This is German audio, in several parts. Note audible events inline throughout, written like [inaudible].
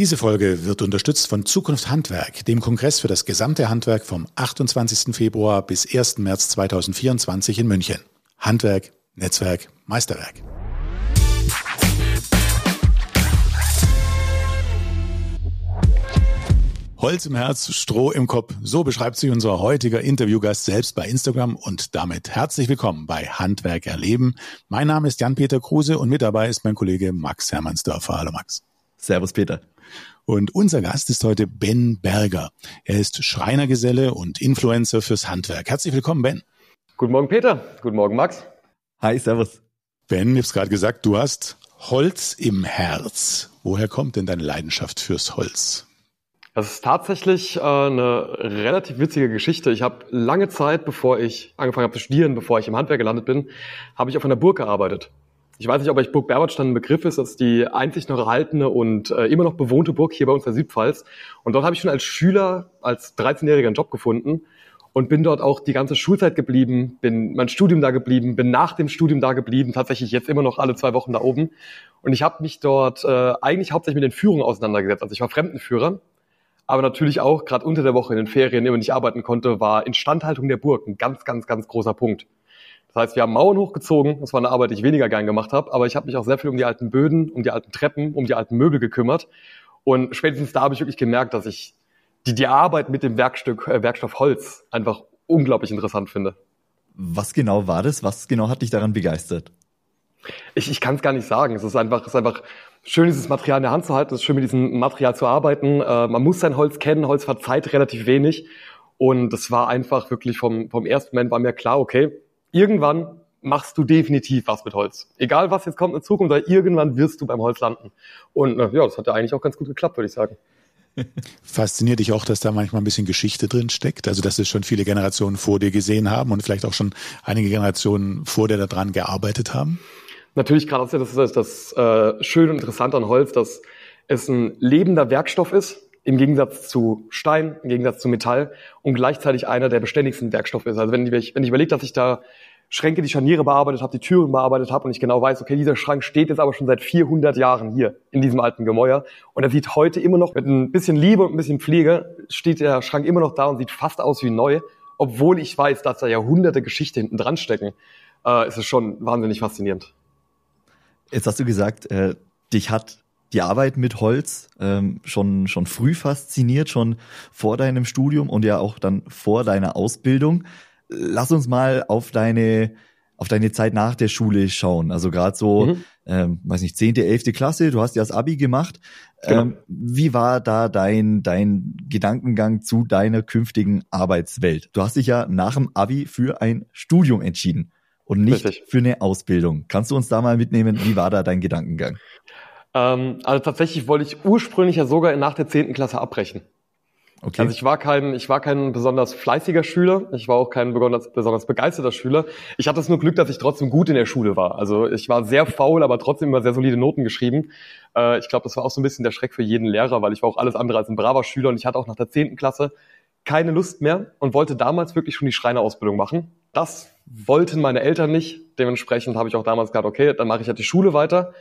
Diese Folge wird unterstützt von Zukunft Handwerk, dem Kongress für das gesamte Handwerk vom 28. Februar bis 1. März 2024 in München. Handwerk, Netzwerk, Meisterwerk. Holz im Herz, Stroh im Kopf. So beschreibt sich unser heutiger Interviewgast selbst bei Instagram und damit herzlich willkommen bei Handwerk erleben. Mein Name ist Jan-Peter Kruse und mit dabei ist mein Kollege Max Hermannsdörfer. Hallo Max. Servus Peter. Und unser Gast ist heute Ben Berger. Er ist Schreinergeselle und Influencer fürs Handwerk. Herzlich willkommen, Ben. Guten Morgen, Peter. Guten Morgen, Max. Hi, servus. Ben, ich hab's gerade gesagt, du hast Holz im Herz. Woher kommt denn deine Leidenschaft fürs Holz? Das ist tatsächlich äh, eine relativ witzige Geschichte. Ich habe lange Zeit, bevor ich angefangen habe zu studieren, bevor ich im Handwerk gelandet bin, habe ich auf einer Burg gearbeitet. Ich weiß nicht, ob euch Burg Berbertstein ein Begriff ist. Das ist die einzig noch erhaltene und äh, immer noch bewohnte Burg hier bei uns in der Südpfalz. Und dort habe ich schon als Schüler, als 13-Jähriger einen Job gefunden und bin dort auch die ganze Schulzeit geblieben, bin mein Studium da geblieben, bin nach dem Studium da geblieben, tatsächlich jetzt immer noch alle zwei Wochen da oben. Und ich habe mich dort äh, eigentlich hauptsächlich mit den Führungen auseinandergesetzt. Also ich war Fremdenführer, aber natürlich auch gerade unter der Woche in den Ferien, immer nicht arbeiten konnte, war Instandhaltung der Burg ein ganz, ganz, ganz großer Punkt. Das heißt, wir haben Mauern hochgezogen. Das war eine Arbeit, die ich weniger gern gemacht habe. Aber ich habe mich auch sehr viel um die alten Böden, um die alten Treppen, um die alten Möbel gekümmert. Und spätestens da habe ich wirklich gemerkt, dass ich die, die Arbeit mit dem Werkstück, äh, Werkstoff Holz einfach unglaublich interessant finde. Was genau war das? Was genau hat dich daran begeistert? Ich, ich kann es gar nicht sagen. Es ist einfach, es ist einfach schön, dieses Material in der Hand zu halten. Es ist schön, mit diesem Material zu arbeiten. Äh, man muss sein Holz kennen. Holz verzeiht relativ wenig. Und es war einfach wirklich vom, vom ersten Moment war mir klar, okay, irgendwann machst du definitiv was mit Holz. Egal was jetzt kommt in Zukunft, weil irgendwann wirst du beim Holz landen. Und äh, ja, das hat ja eigentlich auch ganz gut geklappt, würde ich sagen. [laughs] Fasziniert dich auch, dass da manchmal ein bisschen Geschichte drin steckt? Also, dass es schon viele Generationen vor dir gesehen haben und vielleicht auch schon einige Generationen vor dir daran gearbeitet haben? Natürlich, gerade das ist das, das äh, Schöne und Interessante an Holz, dass es ein lebender Werkstoff ist, im Gegensatz zu Stein, im Gegensatz zu Metall und gleichzeitig einer der beständigsten Werkstoffe ist. Also wenn ich, wenn ich überlege, dass ich da Schränke, die Scharniere bearbeitet habe, die Türen bearbeitet habe und ich genau weiß, okay, dieser Schrank steht jetzt aber schon seit 400 Jahren hier in diesem alten Gemäuer und er sieht heute immer noch mit ein bisschen Liebe und ein bisschen Pflege steht der Schrank immer noch da und sieht fast aus wie neu, obwohl ich weiß, dass da Jahrhunderte Geschichte hinten dran stecken. Äh, ist es schon wahnsinnig faszinierend. Jetzt hast du gesagt, äh, dich hat die Arbeit mit Holz ähm, schon schon früh fasziniert, schon vor deinem Studium und ja auch dann vor deiner Ausbildung. Lass uns mal auf deine auf deine Zeit nach der Schule schauen. Also gerade so, mhm. ähm, weiß nicht, zehnte, elfte Klasse. Du hast ja das Abi gemacht. Genau. Ähm, wie war da dein dein Gedankengang zu deiner künftigen Arbeitswelt? Du hast dich ja nach dem Abi für ein Studium entschieden und nicht Richtig. für eine Ausbildung. Kannst du uns da mal mitnehmen? Wie war da dein Gedankengang? Ähm, also tatsächlich wollte ich ursprünglich ja sogar nach der zehnten Klasse abbrechen. Okay. Also ich war kein, ich war kein besonders fleißiger Schüler, ich war auch kein besonders, besonders begeisterter Schüler. Ich hatte es nur Glück, dass ich trotzdem gut in der Schule war. Also ich war sehr faul, aber trotzdem immer sehr solide Noten geschrieben. Äh, ich glaube, das war auch so ein bisschen der Schreck für jeden Lehrer, weil ich war auch alles andere als ein braver Schüler und ich hatte auch nach der zehnten Klasse keine Lust mehr und wollte damals wirklich schon die Schreinerausbildung machen. Das wollten meine Eltern nicht. Dementsprechend habe ich auch damals gesagt, okay, dann mache ich halt die Schule weiter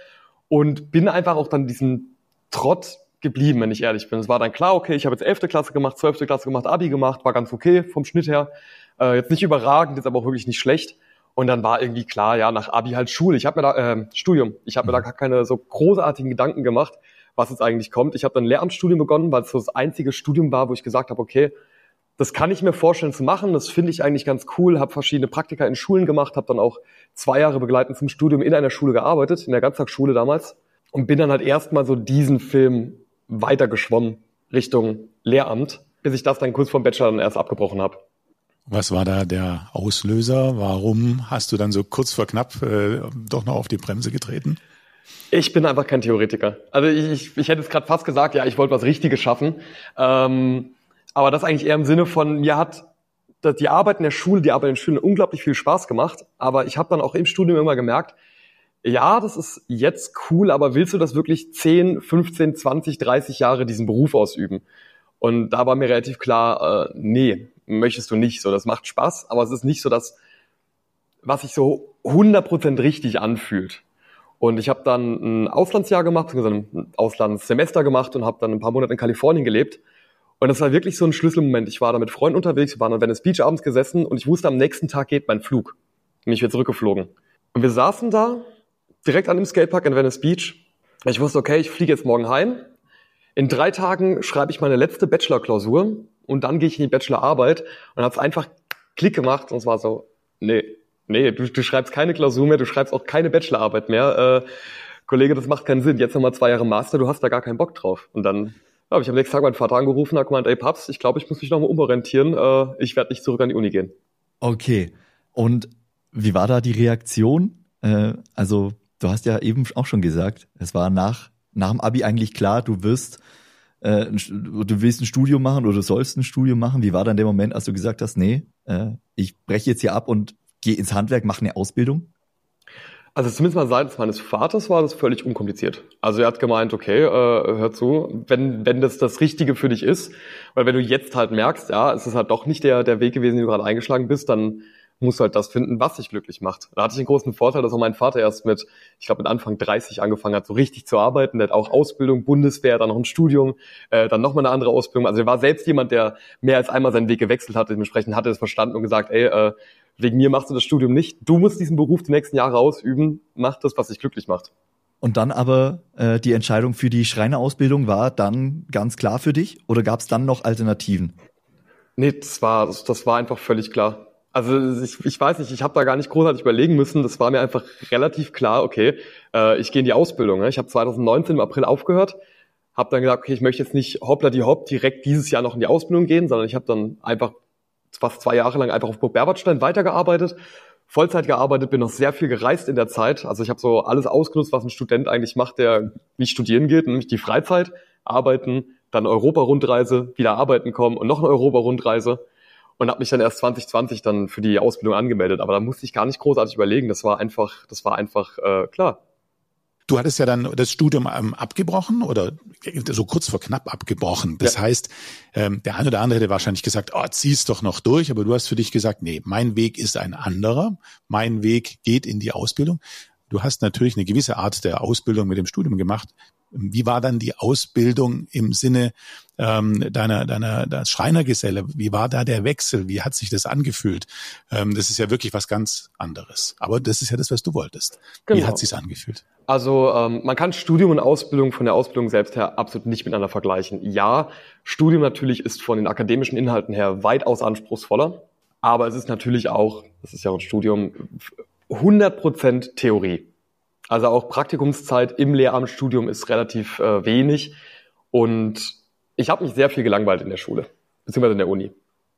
und bin einfach auch dann diesen Trott geblieben, wenn ich ehrlich bin. Es war dann klar, okay, ich habe jetzt 11. Klasse gemacht, 12. Klasse gemacht, Abi gemacht, war ganz okay vom Schnitt her. Äh, jetzt nicht überragend, jetzt aber auch wirklich nicht schlecht. Und dann war irgendwie klar, ja, nach Abi halt Schule. Ich habe mir da, äh, Studium, ich habe mir da gar keine so großartigen Gedanken gemacht, was jetzt eigentlich kommt. Ich habe dann Lehramtsstudium begonnen, weil es so das einzige Studium war, wo ich gesagt habe, okay, das kann ich mir vorstellen zu machen. Das finde ich eigentlich ganz cool. Habe verschiedene Praktika in Schulen gemacht, habe dann auch zwei Jahre begleitend zum Studium in einer Schule gearbeitet, in der Ganztagsschule damals. Und bin dann halt erstmal so diesen Film weitergeschwommen Richtung Lehramt, bis ich das dann kurz vor dem Bachelor dann erst abgebrochen habe. Was war da der Auslöser? Warum hast du dann so kurz vor knapp äh, doch noch auf die Bremse getreten? Ich bin einfach kein Theoretiker. Also ich, ich, ich hätte es gerade fast gesagt, ja, ich wollte was Richtiges schaffen. Ähm, aber das eigentlich eher im Sinne von, mir hat die Arbeit in der Schule, die Arbeit in den Schulen unglaublich viel Spaß gemacht. Aber ich habe dann auch im Studium immer gemerkt, ja, das ist jetzt cool, aber willst du das wirklich 10, 15, 20, 30 Jahre diesen Beruf ausüben? Und da war mir relativ klar, äh, nee, möchtest du nicht. So, das macht Spaß, aber es ist nicht so das, was sich so 100% richtig anfühlt. Und ich habe dann ein Auslandsjahr gemacht, ein Auslandssemester gemacht und habe dann ein paar Monate in Kalifornien gelebt. Und das war wirklich so ein Schlüsselmoment. Ich war da mit Freunden unterwegs, wir waren an Venice Beach abends gesessen und ich wusste, am nächsten Tag geht mein Flug. Und ich werde zurückgeflogen. Und wir saßen da, direkt an dem Skatepark in Venice Beach. Ich wusste, okay, ich fliege jetzt morgen heim. In drei Tagen schreibe ich meine letzte Bachelor-Klausur und dann gehe ich in die Bachelorarbeit und habe es einfach Klick gemacht und es war so, nee, nee, du, du schreibst keine Klausur mehr, du schreibst auch keine Bachelorarbeit mehr. Äh, Kollege, das macht keinen Sinn. Jetzt nochmal zwei Jahre Master, du hast da gar keinen Bock drauf. Und dann habe ich am nächsten Tag meinen Vater angerufen und gemeint, ey Paps, ich glaube, ich muss mich nochmal umorientieren. Äh, ich werde nicht zurück an die Uni gehen. Okay. Und wie war da die Reaktion? Äh, also, du hast ja eben auch schon gesagt, es war nach, nach dem Abi eigentlich klar, du wirst äh, du willst ein Studium machen oder du sollst ein Studium machen. Wie war dann der Moment, als du gesagt hast, nee, äh, ich breche jetzt hier ab und gehe ins Handwerk, mache eine Ausbildung? Also zumindest mal seitens meines Vaters war das völlig unkompliziert. Also er hat gemeint, okay, äh, hör zu, wenn, wenn das das Richtige für dich ist, weil wenn du jetzt halt merkst, ja, es ist halt doch nicht der, der Weg gewesen, den du gerade eingeschlagen bist, dann musst du halt das finden, was dich glücklich macht. Da hatte ich den großen Vorteil, dass auch mein Vater erst mit, ich glaube mit Anfang 30 angefangen hat, so richtig zu arbeiten. Der hat auch Ausbildung, Bundeswehr, dann noch ein Studium, äh, dann nochmal eine andere Ausbildung. Also er war selbst jemand, der mehr als einmal seinen Weg gewechselt hat. Dementsprechend hat er es verstanden und gesagt, ey, äh, wegen mir machst du das Studium nicht. Du musst diesen Beruf die nächsten Jahre ausüben. Mach das, was dich glücklich macht. Und dann aber äh, die Entscheidung für die Schreinerausbildung war dann ganz klar für dich oder gab es dann noch Alternativen? Nee, das war, das, das war einfach völlig klar. Also ich, ich weiß nicht, ich habe da gar nicht großartig überlegen müssen. Das war mir einfach relativ klar, okay, äh, ich gehe in die Ausbildung. Ne? Ich habe 2019 im April aufgehört, habe dann gesagt, okay, ich möchte jetzt nicht hoppla die hopp direkt dieses Jahr noch in die Ausbildung gehen, sondern ich habe dann einfach fast zwei Jahre lang einfach auf Burg Berbertstein weitergearbeitet, Vollzeit gearbeitet, bin noch sehr viel gereist in der Zeit. Also ich habe so alles ausgenutzt, was ein Student eigentlich macht, der nicht studieren geht, nämlich die Freizeit, arbeiten, dann Europa-Rundreise, wieder arbeiten kommen und noch eine Europa-Rundreise und habe mich dann erst 2020 dann für die Ausbildung angemeldet. Aber da musste ich gar nicht großartig überlegen. Das war einfach, das war einfach äh, klar. Du hattest ja dann das Studium ähm, abgebrochen oder so kurz vor knapp abgebrochen. Das ja. heißt, ähm, der eine oder andere hätte wahrscheinlich gesagt, oh, zieh's doch noch durch, aber du hast für dich gesagt, nee, mein Weg ist ein anderer. Mein Weg geht in die Ausbildung. Du hast natürlich eine gewisse Art der Ausbildung mit dem Studium gemacht. Wie war dann die Ausbildung im Sinne ähm, deiner, deiner, deiner Schreinergeselle? Wie war da der Wechsel? Wie hat sich das angefühlt? Ähm, das ist ja wirklich was ganz anderes. Aber das ist ja das, was du wolltest. Genau. Wie hat sich's angefühlt? Also ähm, man kann Studium und Ausbildung von der Ausbildung selbst her absolut nicht miteinander vergleichen. Ja, Studium natürlich ist von den akademischen Inhalten her weitaus anspruchsvoller, aber es ist natürlich auch, das ist ja auch ein Studium, 100% Theorie. Also auch Praktikumszeit im Lehramtsstudium ist relativ äh, wenig. Und ich habe mich sehr viel gelangweilt in der Schule, beziehungsweise in der Uni.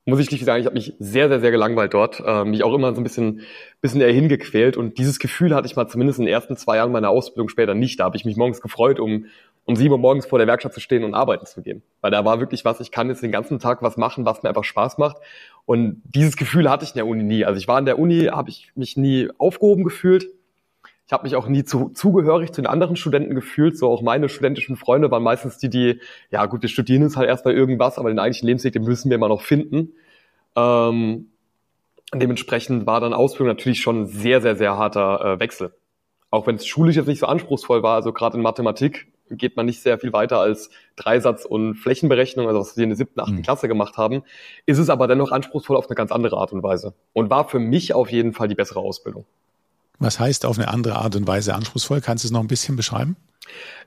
Muss ich nicht sagen, ich habe mich sehr, sehr, sehr gelangweilt dort, äh, mich auch immer so ein bisschen, bisschen eher hingequält. Und dieses Gefühl hatte ich mal zumindest in den ersten zwei Jahren meiner Ausbildung später nicht. Da habe ich mich morgens gefreut, um um sieben Uhr morgens vor der Werkstatt zu stehen und arbeiten zu gehen. Weil da war wirklich was, ich kann jetzt den ganzen Tag was machen, was mir einfach Spaß macht. Und dieses Gefühl hatte ich in der Uni nie. Also ich war in der Uni, habe ich mich nie aufgehoben gefühlt. Ich habe mich auch nie zu, zugehörig zu den anderen Studenten gefühlt. So auch meine studentischen Freunde waren meistens die, die, ja gut, wir studieren jetzt halt erstmal irgendwas, aber den eigentlichen Lebensweg, den müssen wir immer noch finden. Ähm, dementsprechend war dann Ausbildung natürlich schon ein sehr, sehr, sehr harter äh, Wechsel. Auch wenn es schulisch jetzt nicht so anspruchsvoll war, also gerade in Mathematik geht man nicht sehr viel weiter als Dreisatz- und Flächenberechnung, also was wir in der siebten, achten mhm. Klasse gemacht haben, ist es aber dennoch anspruchsvoll auf eine ganz andere Art und Weise. Und war für mich auf jeden Fall die bessere Ausbildung. Was heißt auf eine andere Art und Weise anspruchsvoll? Kannst du es noch ein bisschen beschreiben?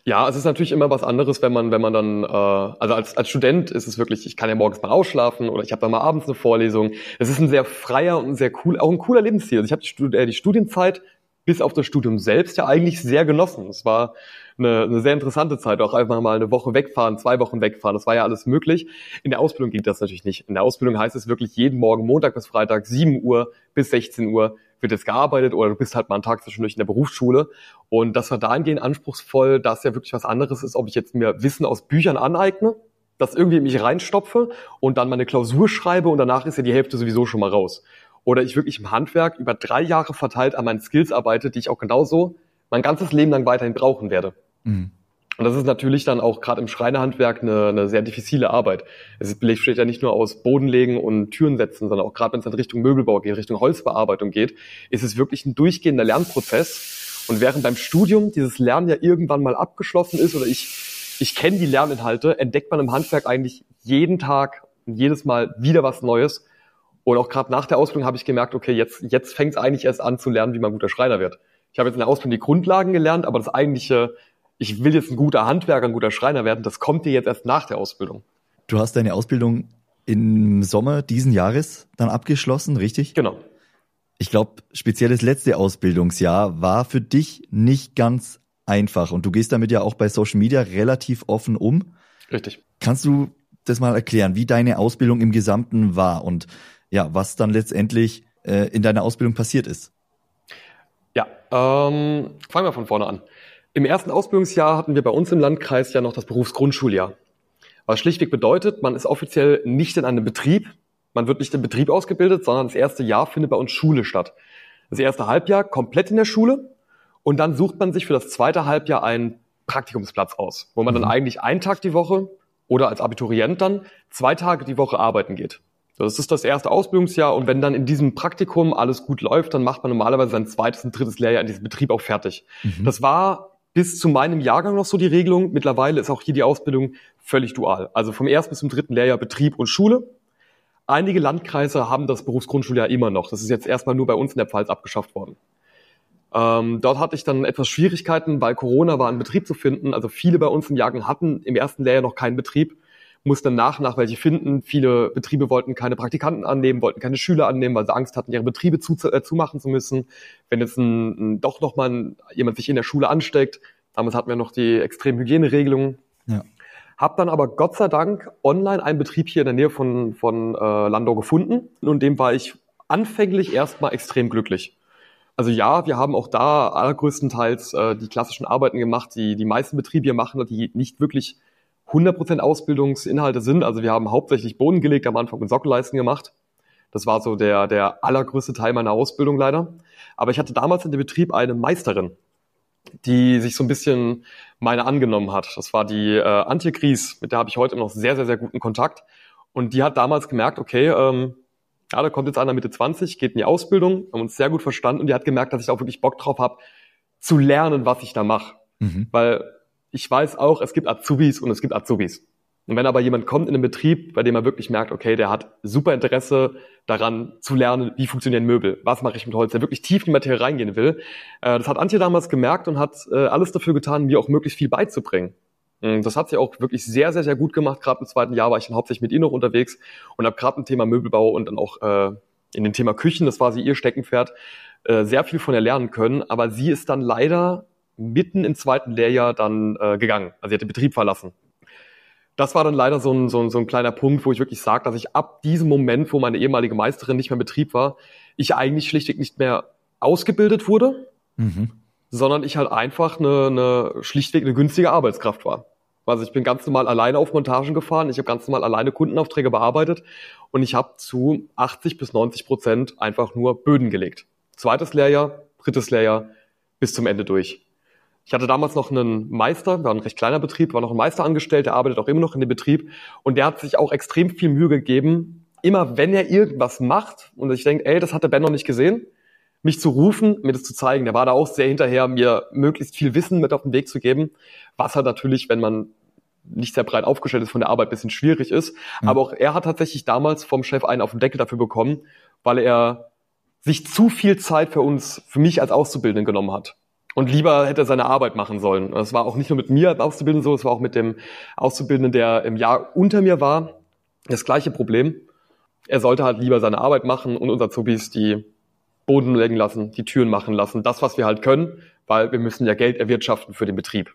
Ja, es ist natürlich immer was anderes, wenn man, wenn man dann, äh, also als, als Student ist es wirklich, ich kann ja morgens mal ausschlafen oder ich habe dann mal abends eine Vorlesung. Es ist ein sehr freier und sehr cool, auch ein cooler Lebensstil. Also ich habe die, Stud äh, die Studienzeit bis auf das Studium selbst ja eigentlich sehr genossen. Es war eine, eine sehr interessante Zeit, auch einfach mal eine Woche wegfahren, zwei Wochen wegfahren, das war ja alles möglich. In der Ausbildung geht das natürlich nicht. In der Ausbildung heißt es wirklich jeden Morgen, Montag bis Freitag, 7 Uhr bis 16 Uhr wird jetzt gearbeitet oder du bist halt mal einen Tag zwischendurch in der Berufsschule. Und das war dahingehend anspruchsvoll, dass ja wirklich was anderes ist, ob ich jetzt mir Wissen aus Büchern aneigne, das irgendwie in mich reinstopfe und dann meine Klausur schreibe und danach ist ja die Hälfte sowieso schon mal raus. Oder ich wirklich im Handwerk über drei Jahre verteilt an meinen Skills arbeite, die ich auch genauso mein ganzes Leben lang weiterhin brauchen werde. Mhm. Und das ist natürlich dann auch gerade im Schreinerhandwerk eine, eine sehr diffizile Arbeit. Es besteht ja nicht nur aus Bodenlegen und Türen setzen, sondern auch gerade wenn es in Richtung Möbelbau geht, Richtung Holzbearbeitung geht, ist es wirklich ein durchgehender Lernprozess. Und während beim Studium dieses Lernen ja irgendwann mal abgeschlossen ist oder ich, ich kenne die Lerninhalte, entdeckt man im Handwerk eigentlich jeden Tag und jedes Mal wieder was Neues. Und auch gerade nach der Ausbildung habe ich gemerkt, okay, jetzt, jetzt fängt es eigentlich erst an zu lernen, wie man guter Schreiner wird. Ich habe jetzt in der Ausbildung die Grundlagen gelernt, aber das eigentliche, ich will jetzt ein guter Handwerker, ein guter Schreiner werden, das kommt dir jetzt erst nach der Ausbildung. Du hast deine Ausbildung im Sommer diesen Jahres dann abgeschlossen, richtig? Genau. Ich glaube, speziell das letzte Ausbildungsjahr war für dich nicht ganz einfach und du gehst damit ja auch bei Social Media relativ offen um. Richtig. Kannst du das mal erklären, wie deine Ausbildung im Gesamten war und ja, was dann letztendlich äh, in deiner Ausbildung passiert ist? Ja, ähm, fangen wir von vorne an. Im ersten Ausbildungsjahr hatten wir bei uns im Landkreis ja noch das Berufsgrundschuljahr. Was schlichtweg bedeutet, man ist offiziell nicht in einem Betrieb, man wird nicht im Betrieb ausgebildet, sondern das erste Jahr findet bei uns Schule statt. Das erste Halbjahr komplett in der Schule und dann sucht man sich für das zweite Halbjahr einen Praktikumsplatz aus, wo man dann mhm. eigentlich einen Tag die Woche oder als Abiturient dann zwei Tage die Woche arbeiten geht. Das ist das erste Ausbildungsjahr und wenn dann in diesem Praktikum alles gut läuft, dann macht man normalerweise sein zweites und drittes Lehrjahr in diesem Betrieb auch fertig. Mhm. Das war bis zu meinem Jahrgang noch so die Regelung. Mittlerweile ist auch hier die Ausbildung völlig dual. Also vom ersten bis zum dritten Lehrjahr Betrieb und Schule. Einige Landkreise haben das Berufsgrundschuljahr immer noch. Das ist jetzt erstmal nur bei uns in der Pfalz abgeschafft worden. Ähm, dort hatte ich dann etwas Schwierigkeiten, weil Corona war, einen Betrieb zu finden. Also viele bei uns im Jahrgang hatten im ersten Lehrjahr noch keinen Betrieb mussten nach nach welche finden. Viele Betriebe wollten keine Praktikanten annehmen, wollten keine Schüler annehmen, weil sie Angst hatten, ihre Betriebe zu, äh, zumachen zu müssen. Wenn jetzt ein, ein, doch noch mal jemand sich in der Schule ansteckt, damals hatten wir noch die extremen Hygieneregelungen. Ja. Hab dann aber Gott sei Dank online einen Betrieb hier in der Nähe von, von äh, Landau gefunden und dem war ich anfänglich erstmal extrem glücklich. Also ja, wir haben auch da allergrößtenteils äh, die klassischen Arbeiten gemacht, die die meisten Betriebe hier machen, die nicht wirklich 100% Ausbildungsinhalte sind. Also wir haben hauptsächlich Boden gelegt am Anfang und Sockelleisten gemacht. Das war so der, der allergrößte Teil meiner Ausbildung leider. Aber ich hatte damals in dem Betrieb eine Meisterin, die sich so ein bisschen meine angenommen hat. Das war die äh, Antje Gries, mit der habe ich heute noch sehr, sehr, sehr guten Kontakt. Und die hat damals gemerkt, okay, ähm, ja, da kommt jetzt einer Mitte 20, geht in die Ausbildung, haben uns sehr gut verstanden und die hat gemerkt, dass ich auch wirklich Bock drauf habe, zu lernen, was ich da mache. Mhm. Weil ich weiß auch, es gibt Azubis und es gibt Azubis. Und wenn aber jemand kommt in einen Betrieb, bei dem er wirklich merkt, okay, der hat super Interesse daran zu lernen, wie funktionieren Möbel, was mache ich mit Holz, der wirklich tief in die Materie reingehen will, äh, das hat Antje damals gemerkt und hat äh, alles dafür getan, mir auch möglichst viel beizubringen. Das hat sie auch wirklich sehr, sehr, sehr gut gemacht. Gerade im zweiten Jahr war ich dann hauptsächlich mit ihr noch unterwegs und habe gerade im Thema Möbelbau und dann auch äh, in dem Thema Küchen, das war sie ihr Steckenpferd, äh, sehr viel von ihr lernen können. Aber sie ist dann leider mitten im zweiten Lehrjahr dann äh, gegangen. Also sie hat den Betrieb verlassen. Das war dann leider so ein, so ein, so ein kleiner Punkt, wo ich wirklich sage, dass ich ab diesem Moment, wo meine ehemalige Meisterin nicht mehr im Betrieb war, ich eigentlich schlichtweg nicht mehr ausgebildet wurde, mhm. sondern ich halt einfach eine, eine schlichtweg eine günstige Arbeitskraft war. Also ich bin ganz normal alleine auf Montagen gefahren, ich habe ganz normal alleine Kundenaufträge bearbeitet und ich habe zu 80 bis 90 Prozent einfach nur Böden gelegt. Zweites Lehrjahr, drittes Lehrjahr bis zum Ende durch. Ich hatte damals noch einen Meister, war ein recht kleiner Betrieb, war noch ein Meister angestellt, der arbeitet auch immer noch in dem Betrieb und der hat sich auch extrem viel Mühe gegeben, immer wenn er irgendwas macht und ich denke, ey, das hat der Ben noch nicht gesehen, mich zu rufen, mir das zu zeigen. Der war da auch sehr hinterher, mir möglichst viel Wissen mit auf den Weg zu geben, was halt natürlich, wenn man nicht sehr breit aufgestellt ist, von der Arbeit bisschen schwierig ist. Mhm. Aber auch er hat tatsächlich damals vom Chef einen auf den Deckel dafür bekommen, weil er sich zu viel Zeit für uns, für mich als Auszubildenden genommen hat und lieber hätte er seine Arbeit machen sollen. Das war auch nicht nur mit mir Auszubildenden so, es war auch mit dem Auszubildenden, der im Jahr unter mir war, das gleiche Problem. Er sollte halt lieber seine Arbeit machen und unser Zubis die Boden legen lassen, die Türen machen lassen, das, was wir halt können, weil wir müssen ja Geld erwirtschaften für den Betrieb.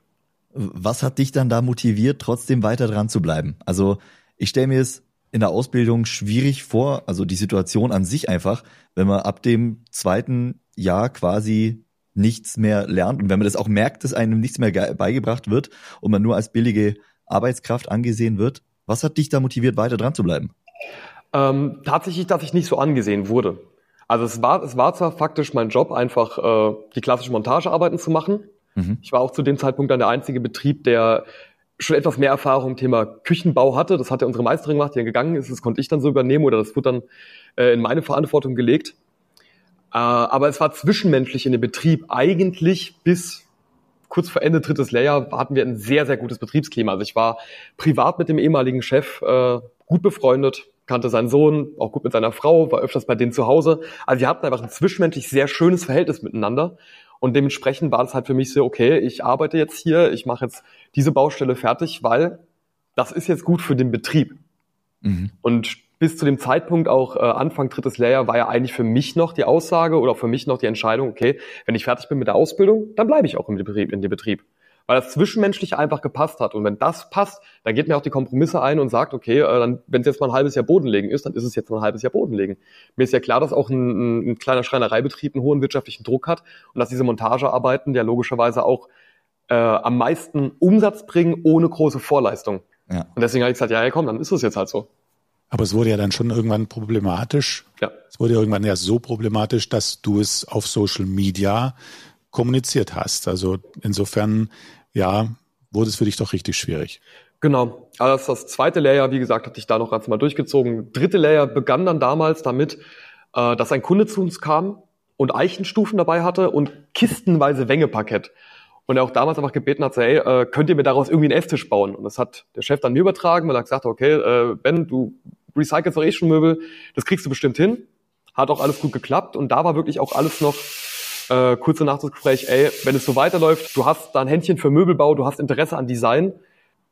Was hat dich dann da motiviert, trotzdem weiter dran zu bleiben? Also ich stelle mir es in der Ausbildung schwierig vor, also die Situation an sich einfach, wenn man ab dem zweiten Jahr quasi nichts mehr lernt und wenn man das auch merkt, dass einem nichts mehr beigebracht wird und man nur als billige Arbeitskraft angesehen wird, was hat dich da motiviert, weiter dran zu bleiben? Ähm, tatsächlich, dass ich nicht so angesehen wurde. Also es war, es war zwar faktisch mein Job, einfach äh, die klassischen Montagearbeiten zu machen. Mhm. Ich war auch zu dem Zeitpunkt dann der einzige Betrieb, der schon etwas mehr Erfahrung im Thema Küchenbau hatte. Das hat ja unsere Meisterin gemacht, die dann gegangen ist. Das konnte ich dann so übernehmen oder das wurde dann äh, in meine Verantwortung gelegt. Äh, aber es war zwischenmenschlich in dem Betrieb eigentlich bis kurz vor Ende drittes Lehrjahr hatten wir ein sehr, sehr gutes Betriebsklima. Also ich war privat mit dem ehemaligen Chef äh, gut befreundet, kannte seinen Sohn, auch gut mit seiner Frau, war öfters bei denen zu Hause. Also wir hatten einfach ein zwischenmenschlich sehr schönes Verhältnis miteinander. Und dementsprechend war es halt für mich so, okay, ich arbeite jetzt hier, ich mache jetzt diese Baustelle fertig, weil das ist jetzt gut für den Betrieb. Mhm. Und bis zu dem Zeitpunkt auch äh, Anfang drittes Lehrjahr war ja eigentlich für mich noch die Aussage oder für mich noch die Entscheidung, okay, wenn ich fertig bin mit der Ausbildung, dann bleibe ich auch im Betrieb, in dem Betrieb. Weil das Zwischenmenschliche einfach gepasst hat. Und wenn das passt, dann geht mir auch die Kompromisse ein und sagt, okay, äh, dann, wenn es jetzt mal ein halbes Jahr Bodenlegen ist, dann ist es jetzt mal ein halbes Jahr Bodenlegen. Mir ist ja klar, dass auch ein, ein kleiner Schreinereibetrieb einen hohen wirtschaftlichen Druck hat und dass diese Montagearbeiten ja logischerweise auch äh, am meisten Umsatz bringen ohne große Vorleistung. Ja. Und deswegen habe ich gesagt, ja, ja, komm, dann ist es jetzt halt so. Aber es wurde ja dann schon irgendwann problematisch. Ja. Es wurde ja irgendwann ja so problematisch, dass du es auf Social Media kommuniziert hast. Also insofern, ja, wurde es für dich doch richtig schwierig. Genau. Also das zweite Layer, wie gesagt, hatte ich da noch ganz mal durchgezogen. Dritte Layer begann dann damals damit, äh, dass ein Kunde zu uns kam und Eichenstufen dabei hatte und kistenweise Wengeparkett. Und er auch damals einfach gebeten hat, so, hey, äh, könnt ihr mir daraus irgendwie einen Esstisch bauen? Und das hat der Chef dann mir übertragen, weil er gesagt hat, okay, äh, Ben, du recycelst doch eh schon Möbel, das kriegst du bestimmt hin. Hat auch alles gut geklappt und da war wirklich auch alles noch äh, kurz nach das Gespräch, ey, wenn es so weiterläuft, du hast da ein Händchen für Möbelbau, du hast Interesse an Design.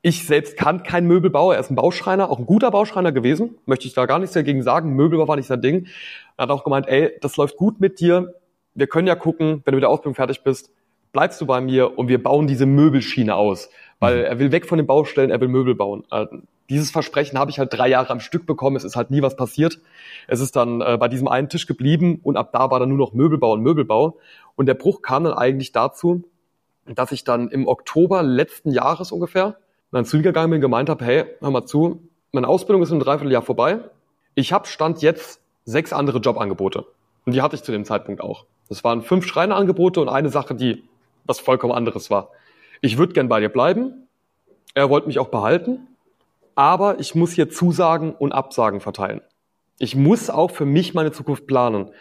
Ich selbst kann kein Möbelbauer, er ist ein Bauschreiner, auch ein guter Bauschreiner gewesen, möchte ich da gar nichts dagegen sagen. Möbelbau war nicht sein Ding. Er hat auch gemeint, ey, das läuft gut mit dir. Wir können ja gucken, wenn du mit der Ausbildung fertig bist, bleibst du bei mir und wir bauen diese Möbelschiene aus. Weil mhm. er will weg von den Baustellen, er will Möbel bauen. Dieses Versprechen habe ich halt drei Jahre am Stück bekommen. Es ist halt nie was passiert. Es ist dann äh, bei diesem einen Tisch geblieben und ab da war dann nur noch Möbelbau und Möbelbau. Und der Bruch kam dann eigentlich dazu, dass ich dann im Oktober letzten Jahres ungefähr dann zu gegangen bin und gemeint habe, hey, hör mal zu, meine Ausbildung ist in einem Dreivierteljahr vorbei. Ich habe Stand jetzt sechs andere Jobangebote. Und die hatte ich zu dem Zeitpunkt auch. Das waren fünf Schreinerangebote und eine Sache, die was vollkommen anderes war. Ich würde gern bei dir bleiben. Er wollte mich auch behalten aber ich muss hier Zusagen und Absagen verteilen. Ich muss auch für mich meine Zukunft planen.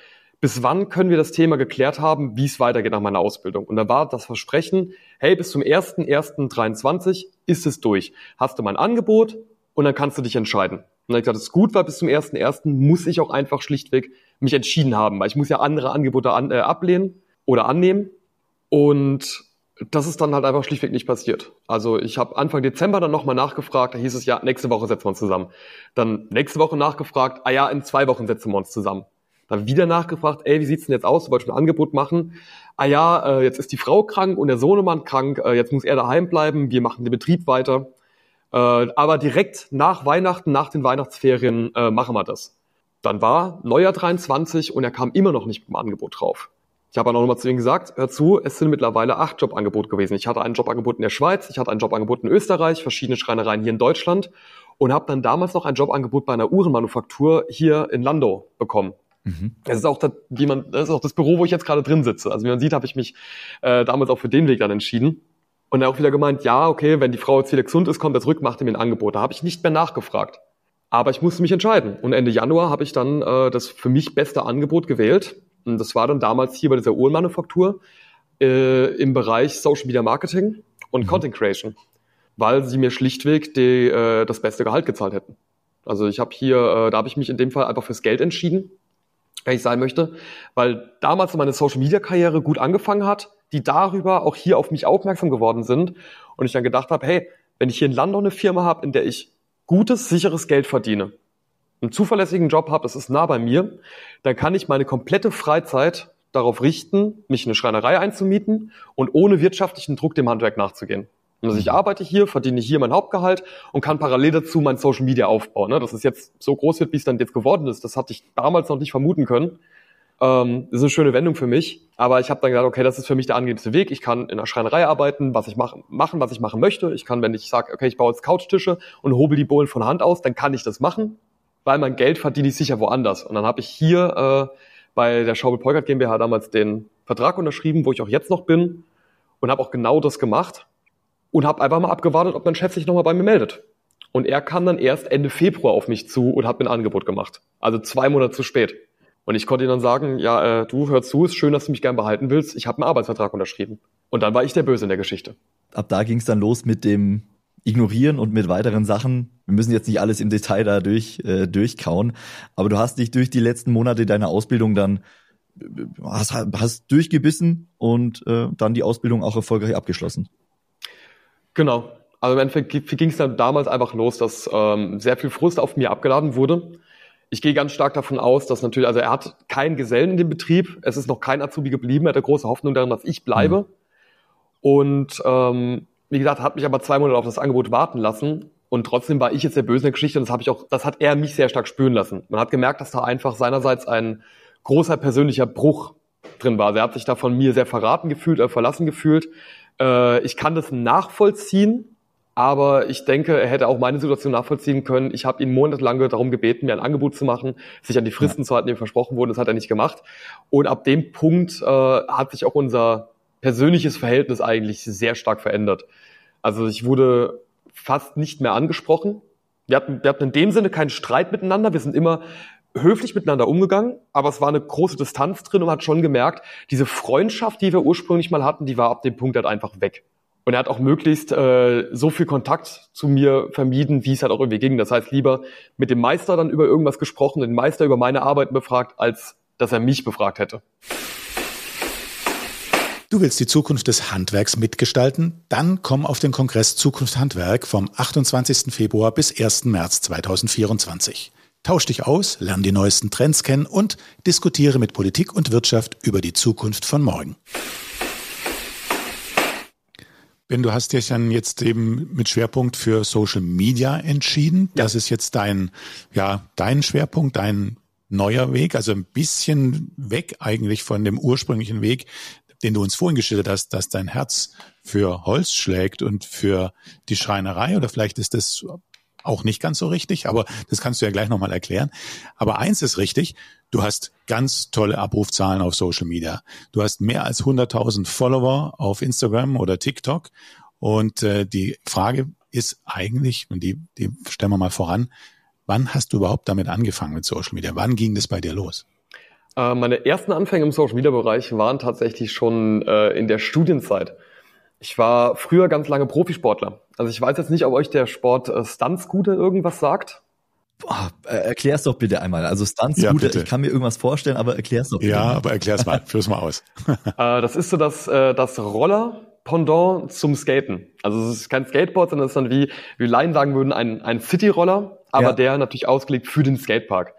Bis wann können wir das Thema geklärt haben, wie es weitergeht nach meiner Ausbildung? Und da war das Versprechen, hey, bis zum 1.1.23 ist es durch. Hast du mein Angebot und dann kannst du dich entscheiden. Und dann habe ich gesagt, ist gut, weil bis zum 1.1. muss ich auch einfach schlichtweg mich entschieden haben, weil ich muss ja andere Angebote an, äh, ablehnen oder annehmen. Und das ist dann halt einfach schlichtweg nicht passiert. Also ich habe Anfang Dezember dann nochmal nachgefragt, da hieß es ja, nächste Woche setzen wir uns zusammen. Dann nächste Woche nachgefragt, ah ja, in zwei Wochen setzen wir uns zusammen. Dann wieder nachgefragt, ey, wie sieht's denn jetzt aus, du wolltest ein Angebot machen. Ah ja, äh, jetzt ist die Frau krank und der Sohnemann krank, äh, jetzt muss er daheim bleiben, wir machen den Betrieb weiter. Äh, aber direkt nach Weihnachten, nach den Weihnachtsferien machen wir das. Dann war Neujahr 23 und er kam immer noch nicht mit dem Angebot drauf. Ich habe auch nochmal zu ihm gesagt, hör zu, es sind mittlerweile acht Jobangebote gewesen. Ich hatte ein Jobangebot in der Schweiz, ich hatte ein Jobangebot in Österreich, verschiedene Schreinereien hier in Deutschland und habe dann damals noch ein Jobangebot bei einer Uhrenmanufaktur hier in Landau bekommen. Mhm. Das ist auch das, wie man, das ist auch das Büro, wo ich jetzt gerade drin sitze. Also wie man sieht, habe ich mich äh, damals auch für den Weg dann entschieden. Und auch wieder gemeint, ja, okay, wenn die Frau jetzt wieder gesund ist, kommt er zurück, macht ihm ein Angebot. Da habe ich nicht mehr nachgefragt. Aber ich musste mich entscheiden. Und Ende Januar habe ich dann äh, das für mich beste Angebot gewählt. Und das war dann damals hier bei dieser Uhrenmanufaktur äh, im Bereich Social Media Marketing und mhm. Content Creation, weil sie mir schlichtweg die, äh, das beste Gehalt gezahlt hätten. Also ich habe hier, äh, da habe ich mich in dem Fall einfach fürs Geld entschieden, wenn ich sein möchte, weil damals meine Social Media Karriere gut angefangen hat, die darüber auch hier auf mich aufmerksam geworden sind und ich dann gedacht habe, hey, wenn ich hier in London eine Firma habe, in der ich gutes, sicheres Geld verdiene, einen zuverlässigen Job habe, das ist nah bei mir, dann kann ich meine komplette Freizeit darauf richten, mich in eine Schreinerei einzumieten und ohne wirtschaftlichen Druck dem Handwerk nachzugehen. Also ich arbeite hier, verdiene hier mein Hauptgehalt und kann parallel dazu mein Social Media aufbauen. Ne? Dass es jetzt so groß wird, wie es dann jetzt geworden ist, das hatte ich damals noch nicht vermuten können. Ähm, das ist eine schöne Wendung für mich. Aber ich habe dann gesagt, okay, das ist für mich der angenehmste Weg. Ich kann in einer Schreinerei arbeiten, was ich mach, machen, was ich machen möchte. Ich kann, wenn ich sage, okay, ich baue jetzt Couchtische und hobel die Bohlen von Hand aus, dann kann ich das machen weil mein Geld verdiene ich sicher woanders. Und dann habe ich hier äh, bei der Schaubel Polkert GmbH damals den Vertrag unterschrieben, wo ich auch jetzt noch bin und habe auch genau das gemacht und habe einfach mal abgewartet, ob mein Chef sich nochmal bei mir meldet. Und er kam dann erst Ende Februar auf mich zu und hat mir ein Angebot gemacht. Also zwei Monate zu spät. Und ich konnte ihnen dann sagen, ja, äh, du hör zu, ist schön, dass du mich gern behalten willst. Ich habe einen Arbeitsvertrag unterschrieben. Und dann war ich der Böse in der Geschichte. Ab da ging es dann los mit dem Ignorieren und mit weiteren Sachen. Wir müssen jetzt nicht alles im Detail da durch, äh, durchkauen, aber du hast dich durch die letzten Monate deiner Ausbildung dann hast, hast durchgebissen und äh, dann die Ausbildung auch erfolgreich abgeschlossen. Genau. Also im Endeffekt ging es dann damals einfach los, dass ähm, sehr viel Frust auf mir abgeladen wurde ich gehe ganz stark davon aus, dass natürlich, also er hat keinen Gesellen in dem Betrieb, es ist noch kein Azubi geblieben, er hatte große Hoffnung darin, dass ich bleibe. Mhm. Und ähm, wie gesagt, hat mich aber zwei Monate auf das Angebot warten lassen. Und trotzdem war ich jetzt der Böse in der Geschichte und das habe ich auch, das hat er mich sehr stark spüren lassen. Man hat gemerkt, dass da einfach seinerseits ein großer persönlicher Bruch drin war. Er hat sich da von mir sehr verraten gefühlt, äh, verlassen gefühlt. Äh, ich kann das nachvollziehen, aber ich denke, er hätte auch meine Situation nachvollziehen können. Ich habe ihn monatelang darum gebeten, mir ein Angebot zu machen, sich an die Fristen ja. zu halten, die versprochen wurden. Das hat er nicht gemacht. Und ab dem Punkt äh, hat sich auch unser persönliches Verhältnis eigentlich sehr stark verändert. Also ich wurde fast nicht mehr angesprochen. Wir hatten, wir hatten in dem Sinne keinen Streit miteinander. Wir sind immer höflich miteinander umgegangen, aber es war eine große Distanz drin und man hat schon gemerkt, diese Freundschaft, die wir ursprünglich mal hatten, die war ab dem Punkt halt einfach weg. Und er hat auch möglichst äh, so viel Kontakt zu mir vermieden, wie es halt auch irgendwie ging. Das heißt, lieber mit dem Meister dann über irgendwas gesprochen, den Meister über meine Arbeiten befragt, als dass er mich befragt hätte. Du willst die Zukunft des Handwerks mitgestalten? Dann komm auf den Kongress Zukunft Handwerk vom 28. Februar bis 1. März 2024. Tausch dich aus, lerne die neuesten Trends kennen und diskutiere mit Politik und Wirtschaft über die Zukunft von morgen. Ben, du hast dich dann jetzt eben mit Schwerpunkt für Social Media entschieden. Ja. Das ist jetzt dein, ja, dein Schwerpunkt, dein neuer Weg, also ein bisschen weg eigentlich von dem ursprünglichen Weg, den du uns vorhin geschildert hast, dass dein Herz für Holz schlägt und für die Schreinerei oder vielleicht ist das auch nicht ganz so richtig, aber das kannst du ja gleich nochmal erklären. Aber eins ist richtig, du hast ganz tolle Abrufzahlen auf Social Media. Du hast mehr als 100.000 Follower auf Instagram oder TikTok. Und äh, die Frage ist eigentlich, und die, die stellen wir mal voran, wann hast du überhaupt damit angefangen mit Social Media? Wann ging das bei dir los? Äh, meine ersten Anfänge im Social Media Bereich waren tatsächlich schon äh, in der Studienzeit. Ich war früher ganz lange Profisportler. Also ich weiß jetzt nicht, ob euch der Sport äh, Stunt-Scooter irgendwas sagt. Boah, erklär's doch bitte einmal. Also Stunt-Scooter, ja, ich kann mir irgendwas vorstellen, aber erklär's doch bitte. Ja, mal. aber erklär's mal, führ's mal aus. [laughs] das ist so das, äh, das Roller-Pendant zum Skaten. Also es ist kein Skateboard, sondern es ist dann wie, wie Laien sagen würden, ein, ein City-Roller, aber ja. der natürlich ausgelegt für den Skatepark.